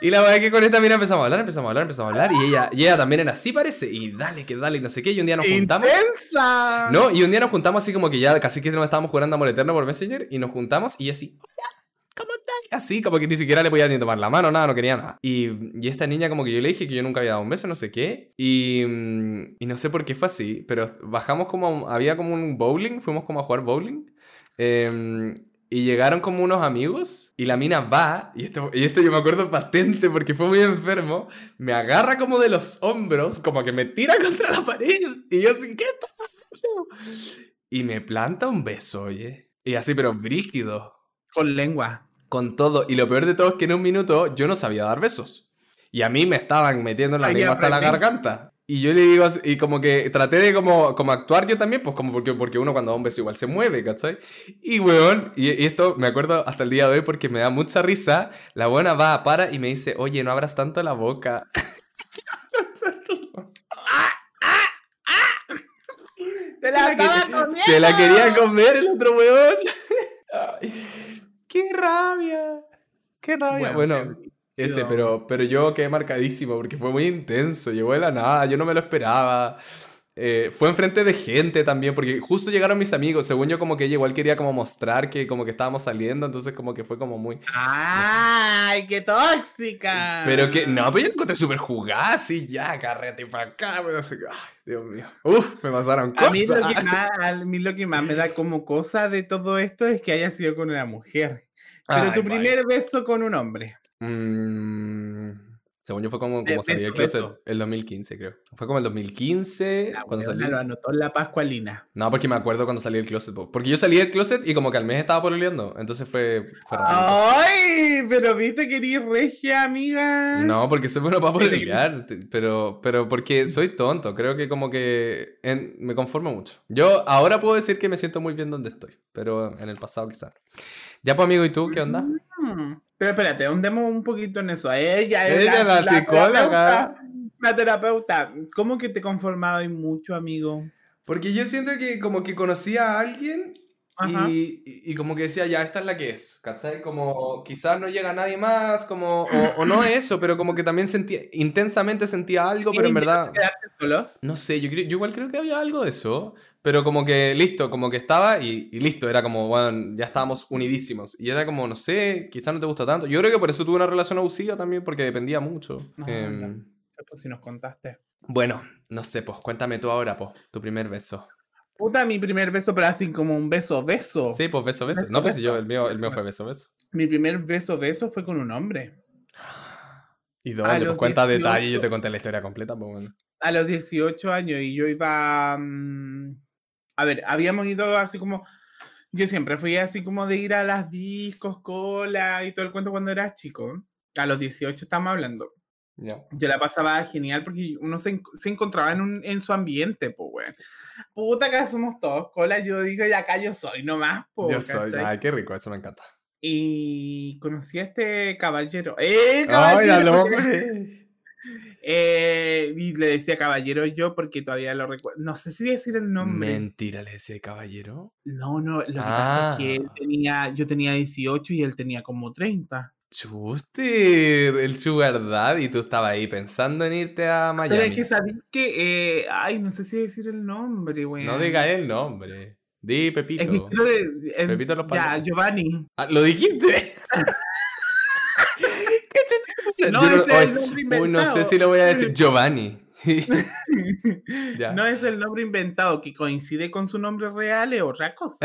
Y la verdad es que con esta mina empezamos a hablar, empezamos a hablar, empezamos a hablar. Y ella, y ella también era así, parece. Y dale, que dale, y no sé qué. Y un día nos juntamos. ¡Intensa! No, y un día nos juntamos así como que ya casi que nos estábamos jugando Amor Eterno por Messenger. Y nos juntamos y así, ¿cómo estás? Así, como que ni siquiera le podía ni tomar la mano, nada, no quería nada. Y, y esta niña como que yo le dije que yo nunca había dado un beso, no sé qué. Y, y no sé por qué fue así, pero bajamos como, había como un bowling, fuimos como a jugar bowling. Em, y llegaron como unos amigos y la mina va, y esto, y esto yo me acuerdo patente porque fue muy enfermo, me agarra como de los hombros, como que me tira [LAUGHS] contra la pared. Y yo así, ¿qué está pasando? Y me planta un beso, oye. Y así, pero brígido, Con lengua. con todo. Y lo peor de todo es que en un minuto yo no sabía dar besos. Y a mí me estaban metiendo la lengua hasta la garganta. Y yo le digo así, y como que traté de como, como actuar yo también, pues como porque, porque uno cuando da un beso igual se mueve, ¿cachai? Y weón, y, y esto me acuerdo hasta el día de hoy porque me da mucha risa, la buena va, para y me dice, oye, no abras tanto la boca. [LAUGHS] ¡Te Se la, que- se la quería comer el otro weón. [LAUGHS] Ay, ¡Qué rabia! ¡Qué rabia! Bueno, ese, pero, pero yo quedé marcadísimo porque fue muy intenso. Llegó de la nada, yo no me lo esperaba. Eh, fue enfrente de gente también, porque justo llegaron mis amigos. Según yo, como que ella igual quería como mostrar que como que estábamos saliendo, entonces como que fue como muy. ¡Ay, qué tóxica! Pero que, no, pero yo encontré súper jugada, así, ya, carrete para acá, pero así, ay, Dios mío. Uf, me pasaron A mí, cosas. lo que más, a mí lo que más me da como cosa de todo esto es que haya sido con una mujer. Pero Ay, tu vaya. primer beso con un hombre. Mm, según yo fue como, como del beso, closet, el 2015, creo. Fue como el 2015 La cuando lo anotó la Pascualina. No, porque me acuerdo cuando salí del closet. po. Porque yo salí del closet y como que al mes estaba pololeando. Entonces fue, fue raro. ¡Ay! Pero viste que eres regia, amiga. No, porque soy bueno para [LAUGHS] pololear. Pero, pero porque [LAUGHS] soy tonto. Creo que como que en- me conformo mucho. Yo ahora puedo decir que me siento muy bien donde estoy. Pero en el pasado quizás. Ya pues amigo, ¿y tú qué onda? Mm, Pero espérate, ahondemos un poquito en eso. Ella es Ella, la psicóloga. terapeuta. La terapeuta. ¿Cómo que te conformaba y mucho, amigo? Porque yo siento que como que conocía a alguien. Y, y- como que decía, ya, esta es la que es, ¿cachai? Como quizás no llega nadie más, como, o, o no [CLEARS THROAT] eso, pero como que también sentía, intensamente sentía algo, pero en verdad, ¿Quedarte solo? no sé, yo, yo igual creo que había algo de eso, pero como que listo, como que estaba y, y listo, era como, bueno, ya estábamos unidísimos. Y era como, no sé, quizás no te gusta tanto. Yo creo que por eso tuve una relación abusiva también, porque dependía mucho. No, Em, no. Pues si nos contaste. bueno, no sé, pues cuéntame tú ahora, pues, tu primer beso. Puta, mi primer beso, pero así como un beso, beso. Sí, pues beso, beso. Beso, No, pues si yo, beso. el mío, el Beso, mío fue beso. beso, beso. Mi primer beso, beso fue con un hombre. ¿Y dónde? Pues cuenta 18. detalle, yo te conté la historia completa, pues bueno. A los 18 años y yo iba... mm, a ver, habíamos ido así como... Yo siempre fui así como de ir a las discos, cola y todo el cuento cuando era chico. A los 18 estamos hablando. Ya. Yo la pasaba genial porque uno se, en- se encontraba en, un, en su ambiente, pues, weón. Puta, acá somos todos cola. Yo digo, y acá yo soy nomás, po, Yo soy, ¿cachai? ay, qué rico, eso me encanta. Y conocí a este caballero. ¡Eh, ¡Ay, caballero! al hombre! Eh, y le decía caballero yo porque todavía lo recuerdo. No sé si decir el nombre. Mentira, le decía caballero. No, no, lo que pasa es que él Ah. tenía, yo tenía 18 y él tenía como 30. Chuste, el sugar daddy, y tú estabas ahí pensando en irte a Pero es Miami. que sabí que, eh, ay, no sé si decir el nombre, güey. No digas el nombre. Di Pepito. Es que de- Pepito los ya. Giovanni. Ah, ¿Lo dijiste? [LAUGHS] ¿Qué? No, ese es el nombre uy, no sé inventado. si lo voy a decir. [LAUGHS] Giovanni. [LAUGHS] Ya. No es el nombre inventado que coincide con su nombre real, es otra cosa.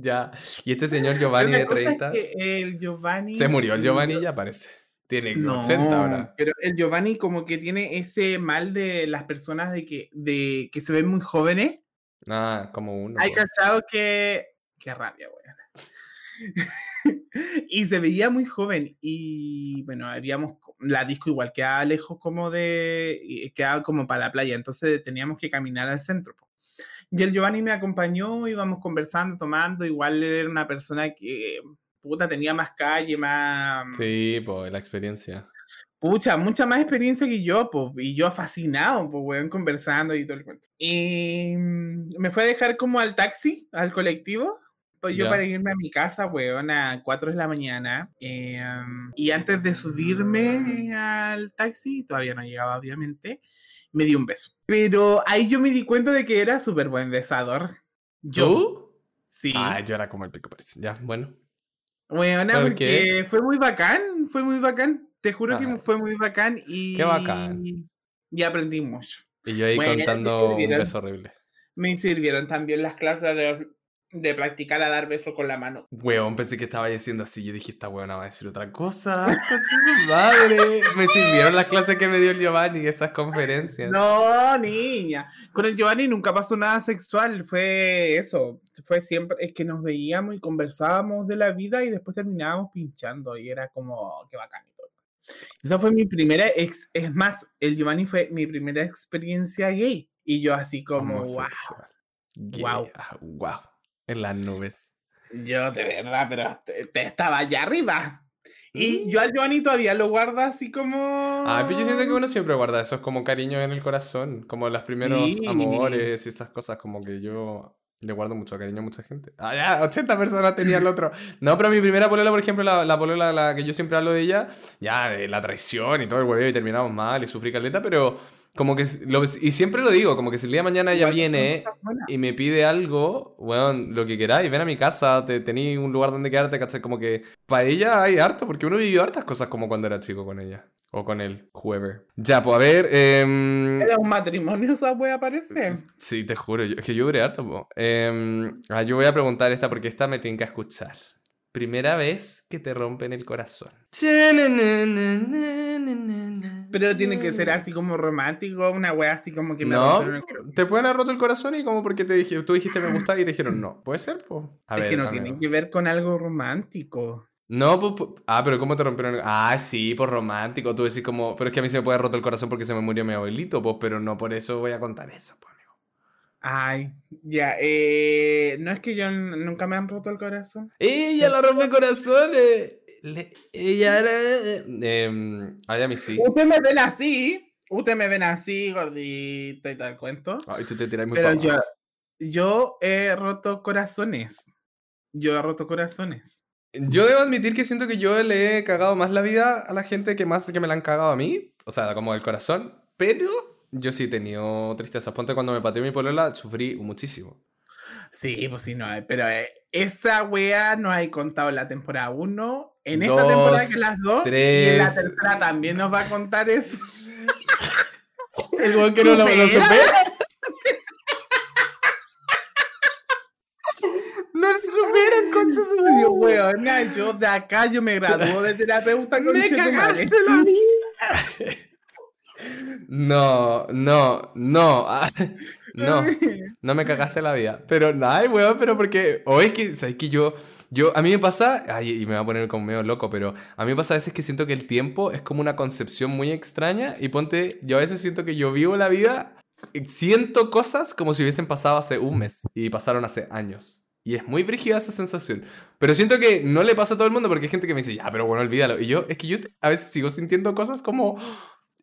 Ya. Y este señor Giovanni de cosa es 30. que el Giovanni. Se murió el Giovanni ya parece. Tiene No, 80 ahora. pero el Giovanni como que tiene ese mal de las personas de que, de que se ven muy jóvenes. Ah, como uno. Hay po. cachado que... Qué rabia, weón. [LAUGHS] y se veía muy joven y bueno, habíamos la disco igual quedaba lejos como de quedaba como para la playa, entonces teníamos que caminar al centro. po. Y el Giovanni me acompañó, íbamos conversando, tomando. Igual era una persona que, puta, tenía más calle, más. Sí, pues la experiencia. Pucha, mucha más experiencia que yo, pues, y yo fascinado, pues, weón, conversando y todo el cuento. Y mm, me fue a dejar como al taxi, al colectivo, pues yo Ya. para irme a mi casa, weón, a 4 de la mañana. eh, y antes de subirme al taxi, todavía no llegaba, obviamente, me dio un beso. Pero ahí yo me di cuenta de que era súper buen besador. Yo, ¿Tú? sí. Ah, yo era como el pico parece. Ya, bueno. ¿Por porque fue muy bacán, fue muy bacán. Te juro que Ah, fue muy bacán y. Qué bacán. Y aprendí mucho. Y yo ahí Bueno, contando un beso horrible. Me sirvieron también las clases de, de practicar a dar besos con la mano. Weón, pensé que estaba diciendo así. Yo dije, esta weona va a decir otra cosa. Madre. Me sirvieron las clases que me dio el Giovanni, esas conferencias. No, niña. Con el Giovanni nunca pasó nada sexual. Fue eso. Fue siempre. Es que nos veíamos y conversábamos de la vida y después terminábamos pinchando. Y era como, oh, qué bacán y todo. Esa fue mi primera. Ex, es más, el Giovanni fue mi primera experiencia gay. Y yo así como, wow. Gay, Guau. En las nubes. Yo de verdad, pero te, te estaba allá arriba. Y Mm. yo al Giovanni todavía lo guardo así como. Ah, pero yo siento que uno siempre guarda esos como cariños en el corazón, como los primeros Sí. amores y esas cosas, como que yo le guardo mucho cariño a mucha gente. Ah, ya, 80 personas tenía el otro. No, pero mi primera polola, por ejemplo, la, la polola la que yo siempre hablo de ella, ya, de la traición y todo el hueveo y terminamos mal y sufrí caleta, pero como que, lo, y siempre lo digo, como que si el día de mañana ella viene y me pide algo, bueno, lo que queráis, ven a mi casa, te tenéis un lugar donde quedarte, ¿cachai? Como que para ella hay harto, porque uno vivió hartas cosas como cuando era chico con ella. O con él, whoever. Ya, pues a ver. em, Era un matrimonio esa wea parece. sí, te juro, yo- es que yo duré harto. po. Em, ah, yo voy a preguntar esta porque esta me tiene que escuchar. Primera vez que te rompen el corazón. Pero tiene que ser así como romántico, una wea así como que me No, rompieron el corazón. te pueden haber roto el corazón y como porque te dije, tú dijiste me gusta y te dijeron no. Puede ser, pues. A es ver, que no amigo. tiene que ver con algo romántico. No, pues, pues- ah, pero ¿cómo te rompieron? el- Ah, sí, por romántico. Tú decís como, pero es que a mí se me puede haber roto el corazón porque se me murió mi abuelito, pues, pero no por eso voy a contar eso, pues. Ay, ya, eh, no es que yo nunca me han roto el corazón. Ella la rompe corazones. Le- ella era. Eh, ay, a mí sí. Ustedes me ven así, ustedes me ven así, gordita y tal cuento. Ay, tú te tiras muy Pero yo, yo he roto corazones. Yo he roto corazones. Yo debo admitir que siento que yo le he cagado más la vida a la gente que más que me la han cagado a mí. O sea, como del corazón. Pero yo sí he tenido tristezas. Ponte cuando me pateó mi polola, sufrí muchísimo. Sí, pues sí, no hay. Pero eh, esa wea no hay contado en la temporada 1. En esta Dos, temporada que las dos. Y en la tres. tercera también nos va a contar esto. [LAUGHS] El weón que no lo, lo Supera. [LAUGHS] No superan, concha de Yo, Dios, weona, yo de acá yo me graduó de terapeuta con Me cagaste la vida. [LAUGHS] No, no, no. ah, [LAUGHS] No, [LAUGHS] no me cagaste la vida. Pero nada, weón, pero porque. O es que, ¿sabes que yo. Yo, a mí me pasa, ay, y me va a poner como medio loco, pero a mí me pasa a veces que siento que el tiempo es como una concepción muy extraña y ponte, yo a veces siento que yo vivo la vida, siento cosas como si hubiesen pasado hace un mes y pasaron hace años. Y es muy brígida esa sensación. Pero siento que no le pasa a todo el mundo porque hay gente que me dice, ya, pero bueno, olvídalo. Y yo, es que yo a veces sigo sintiendo cosas como, "Oh,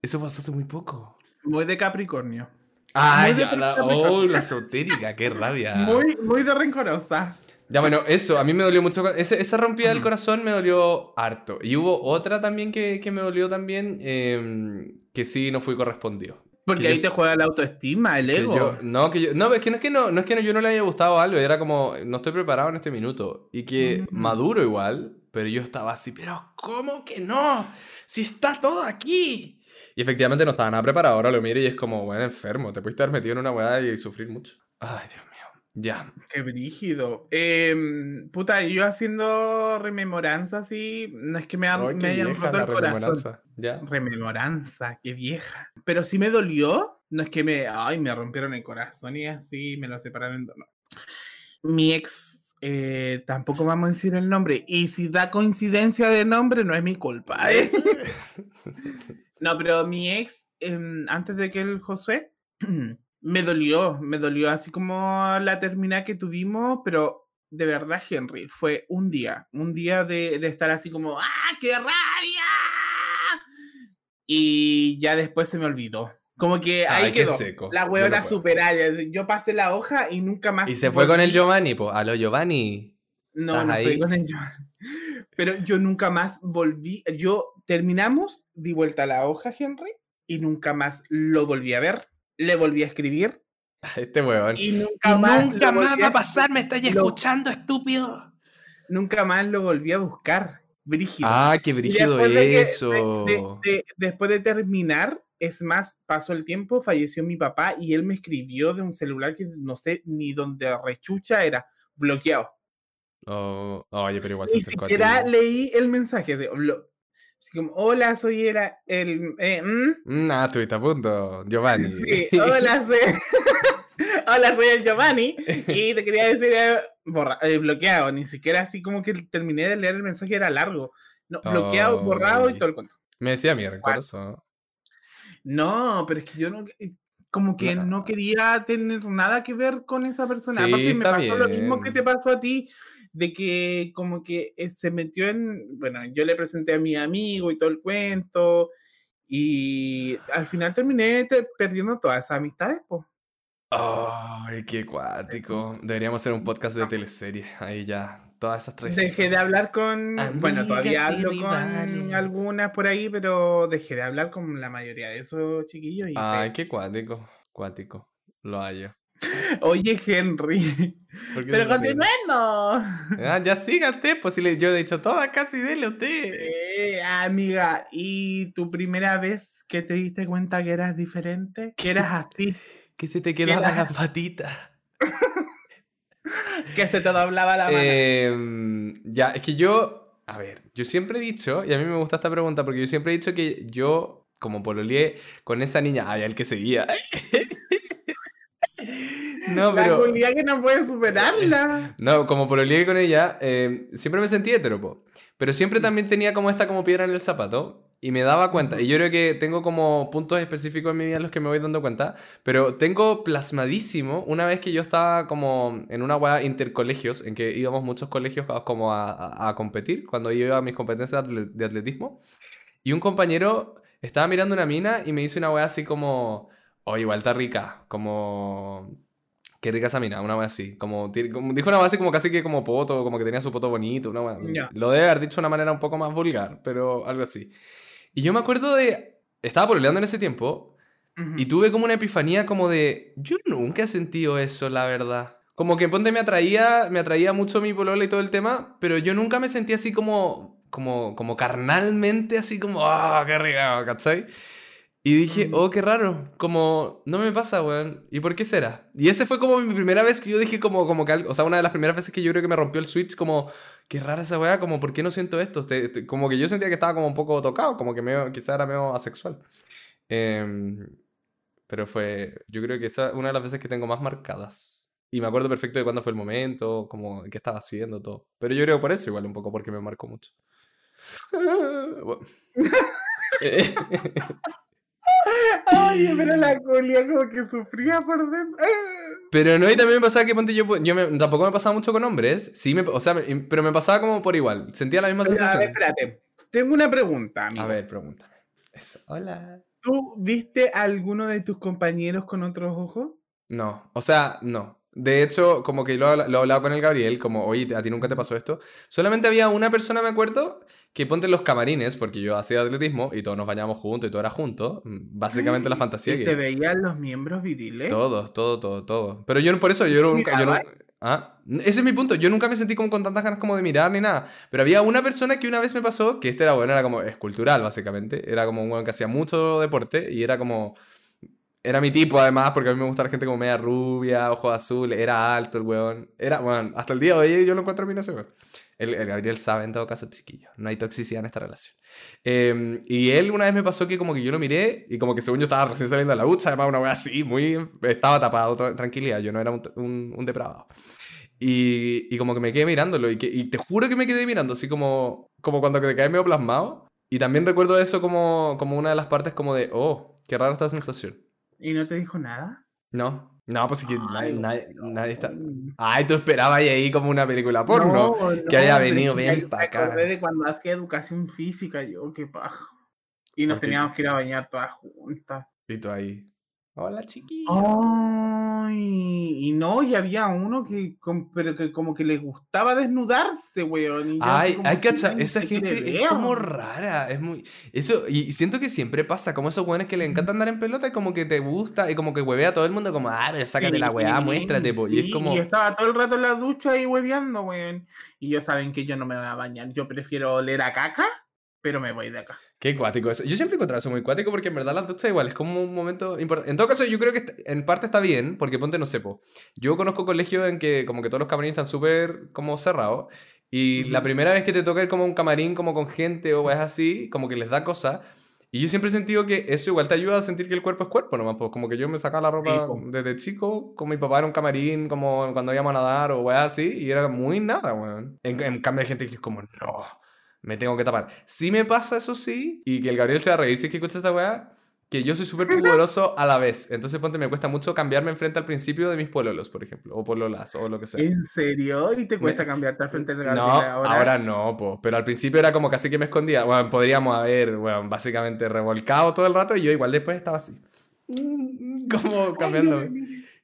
eso pasó hace muy poco. Muy de Capricornio. Ay, Muy ya, la, oh, la esotérica, qué rabia. [LAUGHS] Muy, muy de rencorosa. Ya, bueno, eso, a mí me dolió mucho. Ese- esa rompida del corazón me dolió harto. Y hubo otra también que, que me dolió también, eh, que sí no fui correspondido. Porque Que ahí yo- te juega la autoestima, el ego. yo- no, que yo, no, es que no es que no, no es que no- yo no le haya gustado algo, era como, no estoy preparado en este minuto. Y que Mm. maduro igual, pero yo estaba así, pero ¿cómo que no? Si está todo aquí. Y efectivamente no estaba nada preparado, ahora lo miro y es como, bueno, enfermo, te puedes estar metido en una weá y sufrir mucho. Ay, Dios mío. Ya. Qué brígido. Em, puta, yo haciendo rememoranza así, no es que me, han- me hayan roto el corazón. rememoranza. Ya. Rememoranza, qué vieja. Pero sí me dolió, no es que me, ay, me rompieron el corazón y así me lo separaron. No. Mi ex, eh, tampoco vamos a decir el nombre. Y si da coincidencia de nombre, no es mi culpa. ¿eh? [LAUGHS] No, pero mi ex, em, antes de que el Josué, [CLEARS THROAT] Me dolió, me dolió así como la terminal que tuvimos, pero de verdad, Henry, fue un día, un día de, de estar así como, ¡ah, qué rabia! Y ya después se me olvidó. Como que ahí Ay, quedó. seco. La huevona superada. Yo pasé la hoja y nunca más. Y se fue con el Giovanni, pues. Aló, Giovanni. No, ¿Estás no ahí? fue con el Giovanni. Pero yo nunca más volví. Yo terminamos, di vuelta a la hoja, Henry, y nunca más lo volví a ver. Le volví a escribir Este weón. y nunca más. lo volví a- me estás lo- escuchando, estúpido. Nunca más lo volví a buscar. Brígido. Ah, qué Y brígido después de que- eso. de- de- de- después de terminar, es más, pasó el tiempo, falleció mi papá y él me escribió de un celular que no sé ni dónde rechucha era bloqueado. Oh, oye, pero igual se Ni a siquiera leí el mensaje. Así, blo- así como, hola, soy era el... eh, ¿mm? Nah, estuviste a punto, Giovanni. Sí, hola, [LAUGHS] soy... [LAUGHS] hola, soy el Giovanni y te quería decir eh, borra- eh, bloqueado. Ni siquiera así como que terminé de leer el mensaje, era largo. No, bloqueado, borrado y todo el cuento. Me decía mi rencoroso. No, pero es que yo no, eh, como que No. no quería tener nada que ver con esa persona. Sí, Aparte me pasó lo mismo que bien. te pasó a ti, de que como que eh, se metió en, bueno, yo le presenté a mi amigo y todo el cuento, y al final terminé te- perdiendo todas esas amistades, pues. Ay, qué cuático. Deberíamos hacer un podcast de teleserie. Ahí ya. Todas esas tres. Dejé de hablar con, bueno, todavía hablo con algunas por ahí, pero dejé de hablar con la mayoría de esos chiquillos. Y Ay, qué cuático. Cuático. Lo hallo. Oye, Henry, ¿Por qué pero continuando. Ah, ya sígate, pues si le, yo he dicho todas casi, dele usted. Eh, amiga, ¿y tu primera vez que te diste cuenta que eras diferente? [LAUGHS] Que eras así, Que se te quedaba la- la patita. [LAUGHS] que se te doblaba la mano. Em, ya, es que yo, a ver, yo siempre he dicho, y a mí me gusta esta pregunta, porque yo siempre he dicho que yo, como pololeé con esa niña, ay, el que seguía. [LAUGHS] [LAUGHS] no, la pero... cualidad que no puedes superarla. No, como pololeé con ella, eh, siempre me sentí hetero, po. Pero siempre también tenía como esta como piedra en el zapato. Y me daba cuenta. Y yo creo que tengo como puntos específicos en mi vida en los que me voy dando cuenta. Pero tengo plasmadísimo una vez que yo estaba como en una weá intercolegios, en que íbamos muchos colegios a- como a, a- a competir, cuando yo iba a mis competencias de atle- de atletismo. Y un compañero estaba mirando una mina y me hizo una weá así como, oye, igual está rica, como... Qué rica esa mina, una wea así. Como, como- dijo una base como casi que como poto, como que tenía su poto bonito, una wea. Ya. Lo debe haber dicho de una manera un poco más vulgar, pero algo así. Y yo me acuerdo de. Estaba pololeando en ese tiempo Ujú. y tuve como una epifanía como de. Yo nunca he sentido eso, la verdad. Como que ponte me atraía, me atraía mucho mi polola y todo el tema, pero yo nunca me sentía así como. Como, como carnalmente, así como, ¡ah, qué rica! ¿Cachai? Y dije, Ujú. oh, qué raro, como, no me pasa, weón. ¿Y por qué será? Y ese fue como mi primera vez que yo dije, como, como que algo, o sea, una de las primeras veces que yo creo que me rompió el switch, como, qué rara esa weá, como, ¿por qué no siento esto? Te- te- como que yo sentía que estaba como un poco tocado, como que medio, quizá era medio asexual. Em, pero fue, yo creo que esa es una de las veces que tengo más marcadas. Y me acuerdo perfecto de cuándo fue el momento, como, qué estaba haciendo, todo. Pero yo creo por eso igual un poco, porque me marcó mucho. [LAUGHS] [LAUGHS] Oye, pero la Julia como que sufría por dentro. Pero no, y también me pasaba que ponte yo, yo me- tampoco me pasaba mucho con hombres, sí, me, o sea, me- pero me pasaba como por igual, sentía la misma Oye, a ver, sensación. espérate. Tengo una pregunta, amigo. A ver, pregúntame. Eso, hola. ¿Tú viste a alguno de tus compañeros con otros ojos? No, o sea, no. De hecho, como que lo, lo he hablado con el Gabriel, como, oye, a ti nunca te pasó esto. Solamente había una persona, me acuerdo, que ponte en los camarines, porque yo hacía atletismo y todos nos bañábamos juntos y todo era junto. mm, Básicamente la [GASPS] fantasía ¿Y que... te veían los miembros viriles? Todos, todo, todo, todo. Pero yo por eso, yo nunca... Yo no-? Ah, ese es mi punto. Yo nunca me sentí como con tantas ganas como de mirar ni nada. Pero había una persona que una vez me pasó, que este era bueno, era como escultural, básicamente. Era como un weón que hacía mucho deporte y era como... Era mi tipo, además, porque a mí me gusta la gente como media rubia, ojos azules, era alto el weón. Era, bueno, hasta el día de hoy yo lo encuentro a mí, no sé, weón. El, el Gabriel sabe en todo caso, chiquillo. No hay toxicidad en esta relación. Eh, y él una vez me pasó que como que yo lo miré y como que según yo estaba recién saliendo de la ducha, además una wea así, muy... Estaba tapado, tranquilidad, yo no era un, un, un depravado. Y, y como que me quedé mirándolo y, que, y te juro que me quedé mirando, así como, como cuando te caes medio plasmado. Y también recuerdo eso como, como una de las partes como de, oh, qué rara esta sensación. ¿Y no te dijo nada? No, no, pues que nadie, nadie, está... Ay, tú esperabas ahí como una película porno. No, que haya venido bien me pa' acá. de cuando hacía educación física, yo, qué paja. Y nos teníamos que ir a bañar todas juntas. Y tú ahí. Hola, chiquilla. Ay, y no, y había uno que, com- pero que como que le gustaba desnudarse, weón. y yo Ay, "Sí, cacha, esa ¿qué quiere gente es ver?". como rara, es muy... Eso, y y siento que siempre pasa, como esos weones que le encanta andar en pelota y como que te gusta y como que huevea a todo el mundo como, ah, pero sácate la weá, Sí, muéstrate, po. Y es sí, como... y estaba todo el rato en la ducha ahí hueveando, weón. Y ya saben que yo no me voy a bañar. Yo prefiero oler a caca, pero me voy de acá. Qué cuático eso. Yo siempre he encontrado eso muy cuático porque en verdad las duchas igual es como un momento importante. En todo caso, yo creo que en parte está bien, porque ponte, no sé, po. Yo conozco colegios en que como que todos los camarines están súper como cerrados. Y la Ujú. primera vez que te toca ir como un camarín como con gente o es así, como que les da cosa. Y yo siempre he sentido que eso igual te ayuda a sentir que el cuerpo es cuerpo nomás. Pues como que yo me sacaba la ropa po. desde chico, con mi papá en un camarín, como cuando íbamos a nadar o weas así, y era muy nada, weón. En, en cambio hay gente que es como, no, me tengo que tapar. Sí me pasa eso sí, y que el Gabriel se va a reír si es que escucha esta weá, que yo soy súper pudoroso a la vez. Entonces, ponte, me cuesta mucho cambiarme enfrente al principio de mis pololos, por ejemplo, o pololas, o lo que sea. ¿En serio? ¿Y te cuesta cambiarte al frente del No, Gabriel ahora? no, po. pero al principio era como casi que me escondía. Bueno, podríamos haber, bueno, básicamente revolcado todo el rato y yo igual después estaba así. [LAUGHS] Como cambiándome.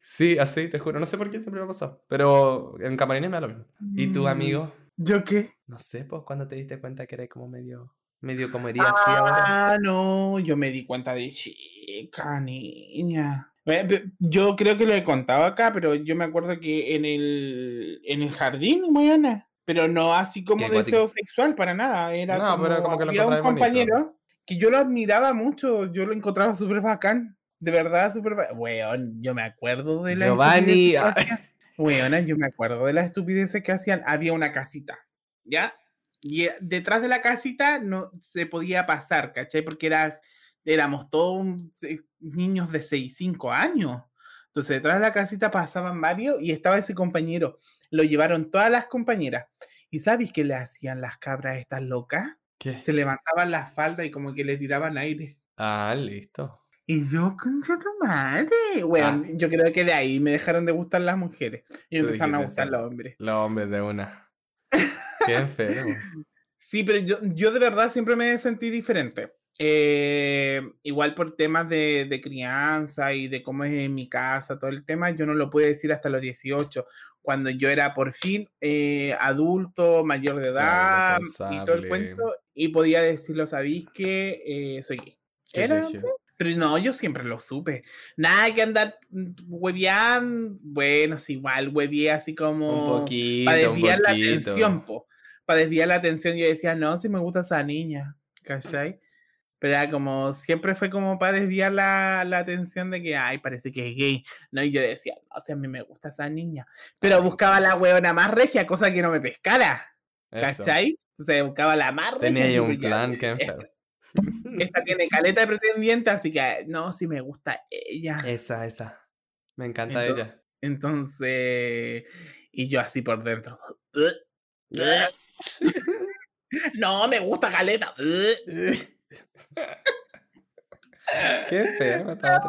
Sí, así, te juro. No sé por qué siempre me ha pasado. Pero en camarines me da lo mismo. ¿Y tu Mm, amigo? ¿Yo qué? No sé, pues, cuando te diste cuenta que eres como medio, medio como hería así ahora? Ah, no, yo me di cuenta de chica, niña. Yo creo que lo he contado acá, pero yo me acuerdo que en el, en el jardín, buena. Pero no así como deseo sexual para nada. Era No, como, pero como que lo un bonito. compañero que yo lo admiraba mucho, yo lo encontraba súper bacán. De verdad, súper bacán. Weón, yo me acuerdo de la Giovanni. [LAUGHS] Weona, yo me acuerdo de las estupideces que hacían. Había una casita, ¿ya? Y eh, detrás de la casita no se podía pasar, ¿cachai? Porque era, éramos todos un- niños de 6, 5 años. Entonces, detrás de la casita pasaban varios y estaba ese compañero. Lo llevaron todas las compañeras. ¿Y sabes qué le hacían las cabras estas locas? ¿Qué? Se levantaban la falda y como que le tiraban aire. Ah, listo. Y yo, concha tu madre. Bueno, yo creo que de ahí me dejaron de gustar las mujeres. Y empezaron a gustar los hombres. Los hombres de una. [LAUGHS] Qué enfermo. Sí, pero yo, yo de verdad siempre me sentí diferente. Eh, igual por temas de, de crianza y de cómo es en mi casa, todo el tema, yo no lo pude decir hasta los 18, cuando yo era por fin eh, adulto, mayor de edad y todo el cuento, y podía decirlo, sabéis que eh, soy gay. Era. Pero no, yo siempre lo supe. Nada que andar mm, hueveando. Bueno, sí, igual hueveé así como. Un poquito, Para un desviar la poquito. atención, po. Para desviar la atención, yo decía, no, si me gusta esa niña. ¿Cachai? Pero era como, siempre fue como para desviar la, la atención de que, ay, parece que es gay. No, y yo decía, no, si a mí me gusta esa niña. Pero buscaba la hueona más regia, cosa que no me pescara. Eso. ¿Cachai? Entonces buscaba la más regia. Tenía digo, un plan [LAUGHS] que enfermo. Esta tiene caleta de pretendiente, así que no, si me gusta ella. Esa, esa. Me encanta ella. Entonces, y yo así por dentro. No, me gusta caleta. Qué otra.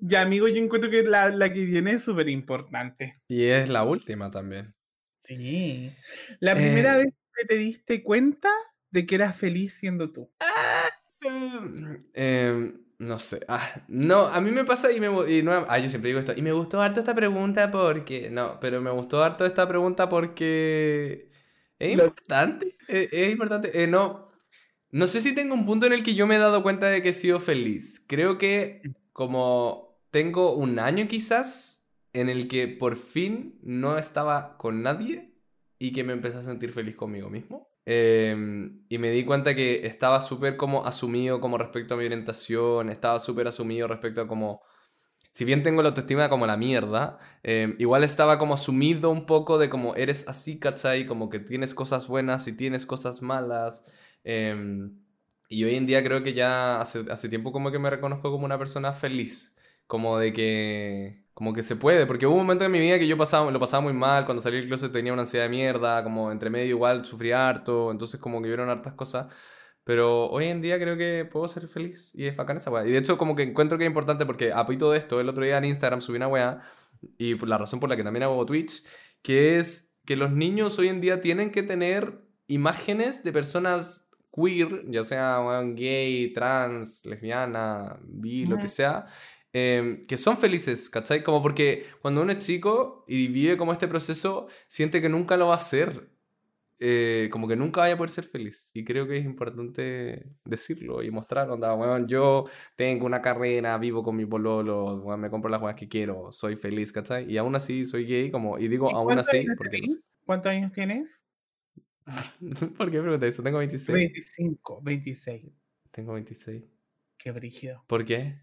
Ya, amigo, yo encuentro que la, la que viene es súper importante. Y es la última también. Sí. La primera Eh. vez que te diste cuenta de que eras feliz siendo tú. Em, no sé. Ah, no, a mí me pasa y me... Y no, ah, yo siempre digo esto. Y me gustó harto esta pregunta porque... No, pero me gustó harto esta pregunta porque... Es importante. Es, es importante. Eh, no, no sé si tengo un punto en el que yo me he dado cuenta de que he sido feliz. Creo que como tengo un año quizás en el que por fin no estaba con nadie y que me empecé a sentir feliz conmigo mismo. Em, y me di cuenta que estaba súper como asumido como respecto a mi orientación, estaba súper asumido respecto a como... Si bien tengo la autoestima como la mierda, em, igual estaba como asumido un poco de como eres así, ¿cachai? Como que tienes cosas buenas y tienes cosas malas. em, y hoy en día creo que ya hace, hace tiempo como que me reconozco como una persona feliz. Como de que... Como que se puede, porque hubo un momento en mi vida que yo pasaba, lo pasaba muy mal, cuando salí del closet tenía una ansiedad de mierda, como entre medio igual sufría harto, entonces como que vieron hartas cosas, Pero hoy en día creo que puedo ser feliz y es bacán esa weá. Y de hecho, como que encuentro que es importante porque a todo esto, el otro día en Instagram subí una weá y la razón por la que también hago Twitch, que es que los niños hoy en día tienen que tener imágenes de personas queer, ya sea gay, trans, lesbiana, bi, lo que sea, em, que son felices, ¿cachai? Como porque cuando uno es chico y vive como este proceso, siente que nunca lo va a hacer. Eh, como que nunca vaya a poder ser feliz. Y creo que es importante decirlo y mostrar, onda, bueno, yo tengo una carrera, vivo con mi pololo, me compro las cosas que quiero, soy feliz, ¿cachai? Y aún así soy gay, como, y digo aún así, porque no sé. ¿Cuántos años tienes? [LAUGHS] ¿Por qué preguntas eso? Tengo 26. 25, 26. Tengo 26. Qué brígido. ¿Por qué?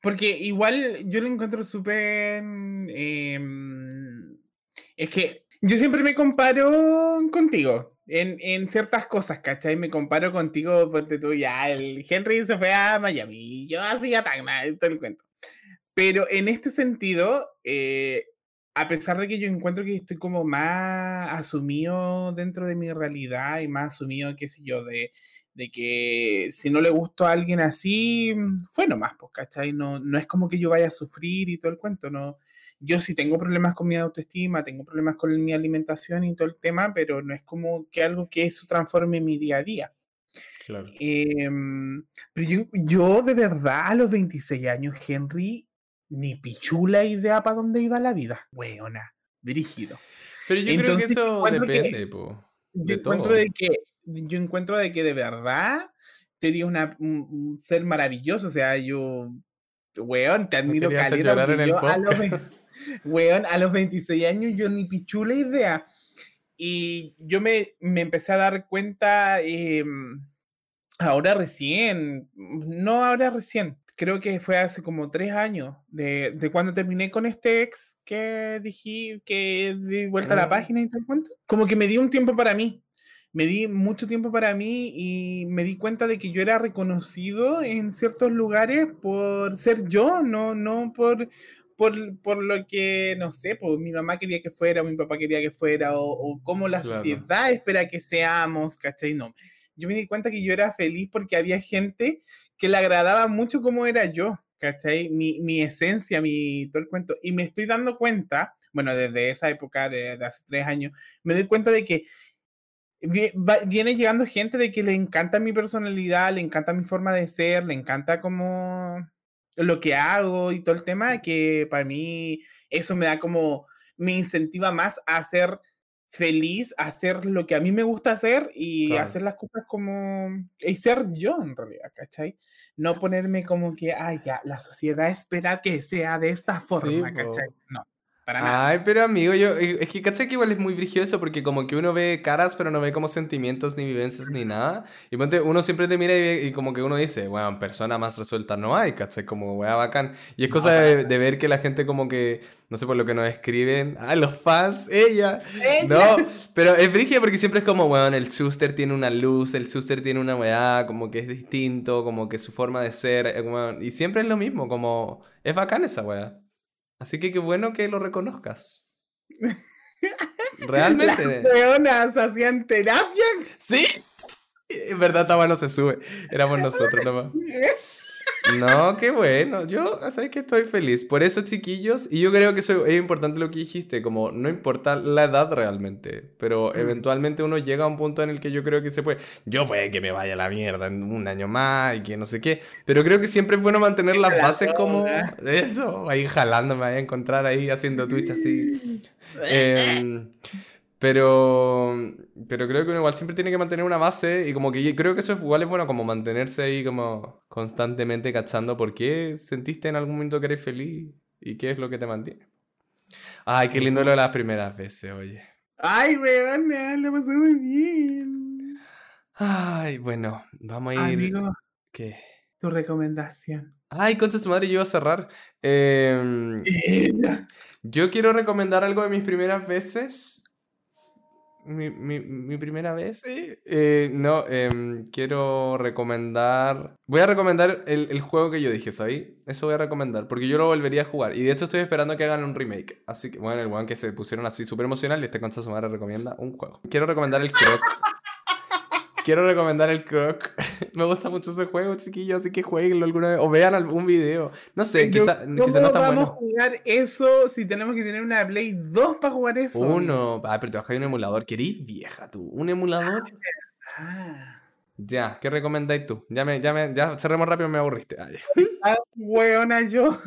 Porque igual yo lo encuentro súper... Em, es que yo siempre me comparo contigo en, en, ciertas cosas, ¿cachai? Me comparo contigo porque tú ya, el Henry se fue a Miami, yo así a Tacna, todo el cuento. Pero en este sentido, eh, a pesar de que yo encuentro que estoy como más asumido dentro de mi realidad y más asumido, qué sé yo, de, de que si no le gustó a alguien así, fue nomás, pues, ¿cachai? No, no es como que yo vaya a sufrir y todo el cuento, no. Yo sí tengo problemas con mi autoestima, tengo problemas con mi alimentación y todo el tema, pero no es como que algo que eso transforme mi día a día. Claro. Em, pero yo, yo de verdad a los 26 años, Henry, ni pichula idea para dónde iba la vida. Weona, dirigido. Pero yo creo que eso depende, po, de yo todo. Encuentro de que, yo encuentro de que de verdad te una, un, ser maravilloso. O sea, yo, weón, te admiro caleta. a los, [LAUGHS] weón, a los 26 años yo ni pichula idea. Y yo me, me empecé a dar cuenta eh, ahora recién, no ahora recién, creo que fue hace como tres años, de, de cuando terminé con este ex que dije que di vuelta a la página y todo el cuento. Como que me di un tiempo para mí. Me di mucho tiempo para mí y me di cuenta de que yo era reconocido en ciertos lugares por ser yo, no, no por, por, por lo que, no sé, pues mi mamá quería que fuera, o mi papá quería que fuera, o, o como la sociedad espera que seamos, ¿cachai? No. Yo me di cuenta que yo era feliz porque había gente que le agradaba mucho cómo era yo, ¿cachai? Mi, mi esencia, mi todo el cuento. Y me estoy dando cuenta, bueno, desde esa época, de, hace tres años, me doy cuenta de que viene llegando gente de que le encanta mi personalidad, le encanta mi forma de ser, le encanta como lo que hago y todo el tema, que para mí eso me da como, me incentiva más a ser feliz, a hacer lo que a mí me gusta hacer y hacer las cosas como, y ser yo en realidad, ¿cachai? no ponerme como que, ay, ya, la sociedad espera que sea de esta forma, ¿cachai? No. Para nada. Ay, pero amigo, yo, eh, es que caché que igual es muy brigioso porque como que uno ve caras, pero no ve como sentimientos, ni vivencias, ni nada. Y uno siempre te mira y, como que uno dice, bueno, persona más resuelta no hay, caché, como weá bacán. Y es cosa de, ver que la gente como que, no sé por lo que nos escriben, ah, los fans, ella. No, pero es brigio porque siempre es como, bueno, el Schuster tiene una luz, el Schuster tiene una weá, como que es distinto, como que su forma de ser, eh, y siempre es lo mismo, como, es bacán esa weá. Así que qué bueno que lo reconozcas. [LAUGHS] Realmente. Las peonas hacían terapia. Sí. [LAUGHS] En verdad, Tama no se sube. Éramos nosotros nomás. [LAUGHS] No, qué bueno. Yo, sabes que estoy feliz. Por eso, chiquillos, y yo creo que eso es importante lo que dijiste, como no importa la edad realmente, pero mm. eventualmente uno llega a un punto en el que yo creo que se puede. Yo puede que me vaya a la mierda en un año más y que no sé qué, pero creo que siempre es bueno mantener las bases como eso, ahí jalándome, a encontrar ahí haciendo Twitch así. [LAUGHS] Eh, pero, pero creo que uno igual siempre tiene que mantener una base y como que creo que eso es igual es bueno como mantenerse ahí como constantemente cachando por qué sentiste en algún momento que eres feliz y qué es lo que te mantiene. Ay, qué lindo lo de las primeras veces, oye. Ay, weón, lo pasé muy bien. Ay, bueno, vamos a ir. ¿Qué? Tu recomendación. Ay, concha su madre, yo iba a cerrar. Em, [LAUGHS] yo quiero recomendar algo de mis primeras veces mi, mi, mi, primera vez. Eh, no, em, quiero recomendar. Voy a recomendar el, el, juego que yo dije, ¿sabes? Eso voy a recomendar, porque yo lo volvería a jugar. Y de hecho estoy esperando que hagan un remake. Así que, bueno, el one que se pusieron así súper emocional y este con su madre recomienda un juego. Quiero recomendar el Croc. Quiero recomendar el Croc. [LAUGHS] Me gusta mucho ese juego, chiquillos, así que jueguenlo alguna vez o vean algún video. No sé, quizá, ¿Cómo quizá no está vamos bueno. a jugar eso si tenemos que tener una Play 2 para jugar eso? Uno. Ah, pero te bajáis un emulador. ¿Querís vieja tú? ¿Un emulador? Ah, Ya, ¿qué recomendáis tú? Ya, me, ya, me, ya cerremos rápido, me aburriste. Ay. [LAUGHS] tan weona yo.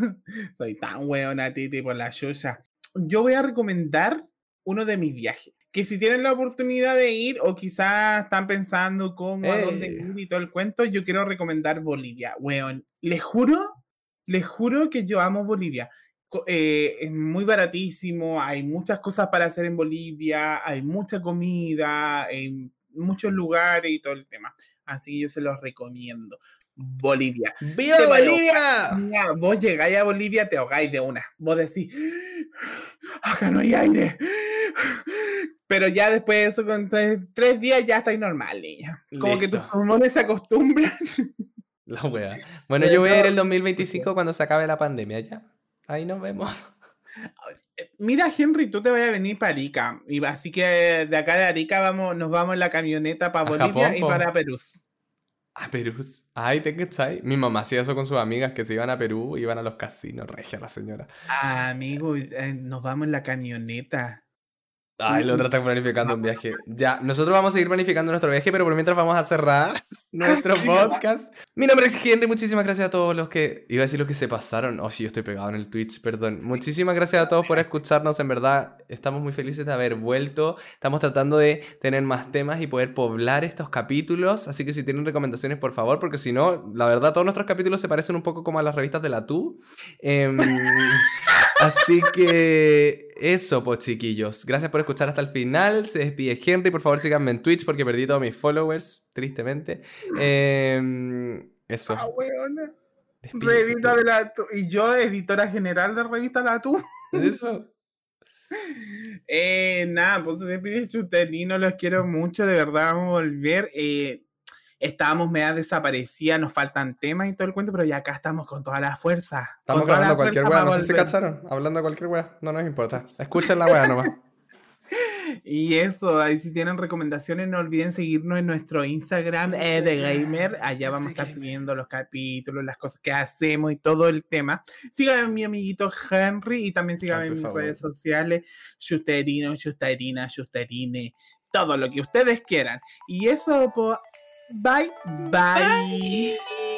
Soy tan weona, Titi, por la yuya. Yo voy a recomendar uno de mis viajes. Que si tienen la oportunidad de ir o quizás están pensando cómo, a dónde Eh. ir y todo el cuento, yo quiero recomendar Bolivia. Weón, les juro, les juro que yo amo Bolivia. Eh, es muy baratísimo, hay muchas cosas para hacer en Bolivia, hay mucha comida, en muchos lugares y todo el tema. Así que yo se los recomiendo. Bolivia. ¡Viva Te Bolivia! Mira, vos llegáis a Bolivia, te ahogáis de una. Vos decís, acá no hay aire. Pero ya después de eso, con tres, tres días ya estáis normal, niña. Como que tus Listo. pulmones se acostumbran. La wea. Bueno, yo voy a ir el 2025 cuando se acabe la pandemia, ¿ya? Ahí nos vemos. Mira, Henry, tú te vas a venir para Arica. Y así que de acá de Arica vamos, nos vamos en la camioneta para Bolivia Japón, y para Perú. A Perú. Ay, te cachai. Mi mamá hacía eso con sus amigas que se iban a Perú, iban a los casinos, regia la señora. Ah, amigo, eh, nos vamos en la camioneta. Ay, lo tratan planificando un viaje. Ya, nosotros vamos a seguir planificando nuestro viaje, pero por mientras vamos a cerrar [LAUGHS] nuestro podcast. Mi nombre es Henry, muchísimas gracias a todos los que... Iba a decir los que se pasaron. Oh, sí, yo estoy pegado en el Twitch, perdón. Muchísimas gracias a todos por escucharnos, en verdad. Estamos muy felices de haber vuelto. Estamos tratando de tener más temas y poder poblar estos capítulos. Así que si tienen recomendaciones, por favor, porque si no, la verdad, todos nuestros capítulos se parecen un poco como a las revistas de la TU. Em, [LAUGHS] Así que eso, pues chiquillos. Gracias por escuchar hasta el final. Se despide Henry. Por favor, síganme en Twitch porque perdí todos mis followers, tristemente. Em, eso. Ah, weona. Revista de la Y yo, editora general de Revista La Tu. Eso. Eh, nada, pues se despide Chutelino, los quiero mucho, de verdad vamos a volver. Eh, estábamos media desaparecida, nos faltan temas y todo el cuento, pero ya acá estamos con toda la fuerza. Estamos hablando cualquier weá. No sé si cacharon. Hablando de cualquier weá. No nos importa. Escuchen la weá nomás. [LAUGHS] [LAUGHS] Y eso, ahí si tienen recomendaciones, no olviden seguirnos en nuestro Instagram eh, de Gamer. Allá vamos a estar subiendo los capítulos, las cosas que hacemos y todo el tema. Síganme a mi amiguito Henry y también síganme en mis favor. redes sociales, Shusterino, Shusterina, Shusterine, todo lo que ustedes quieran. Y eso, pues, bye, bye.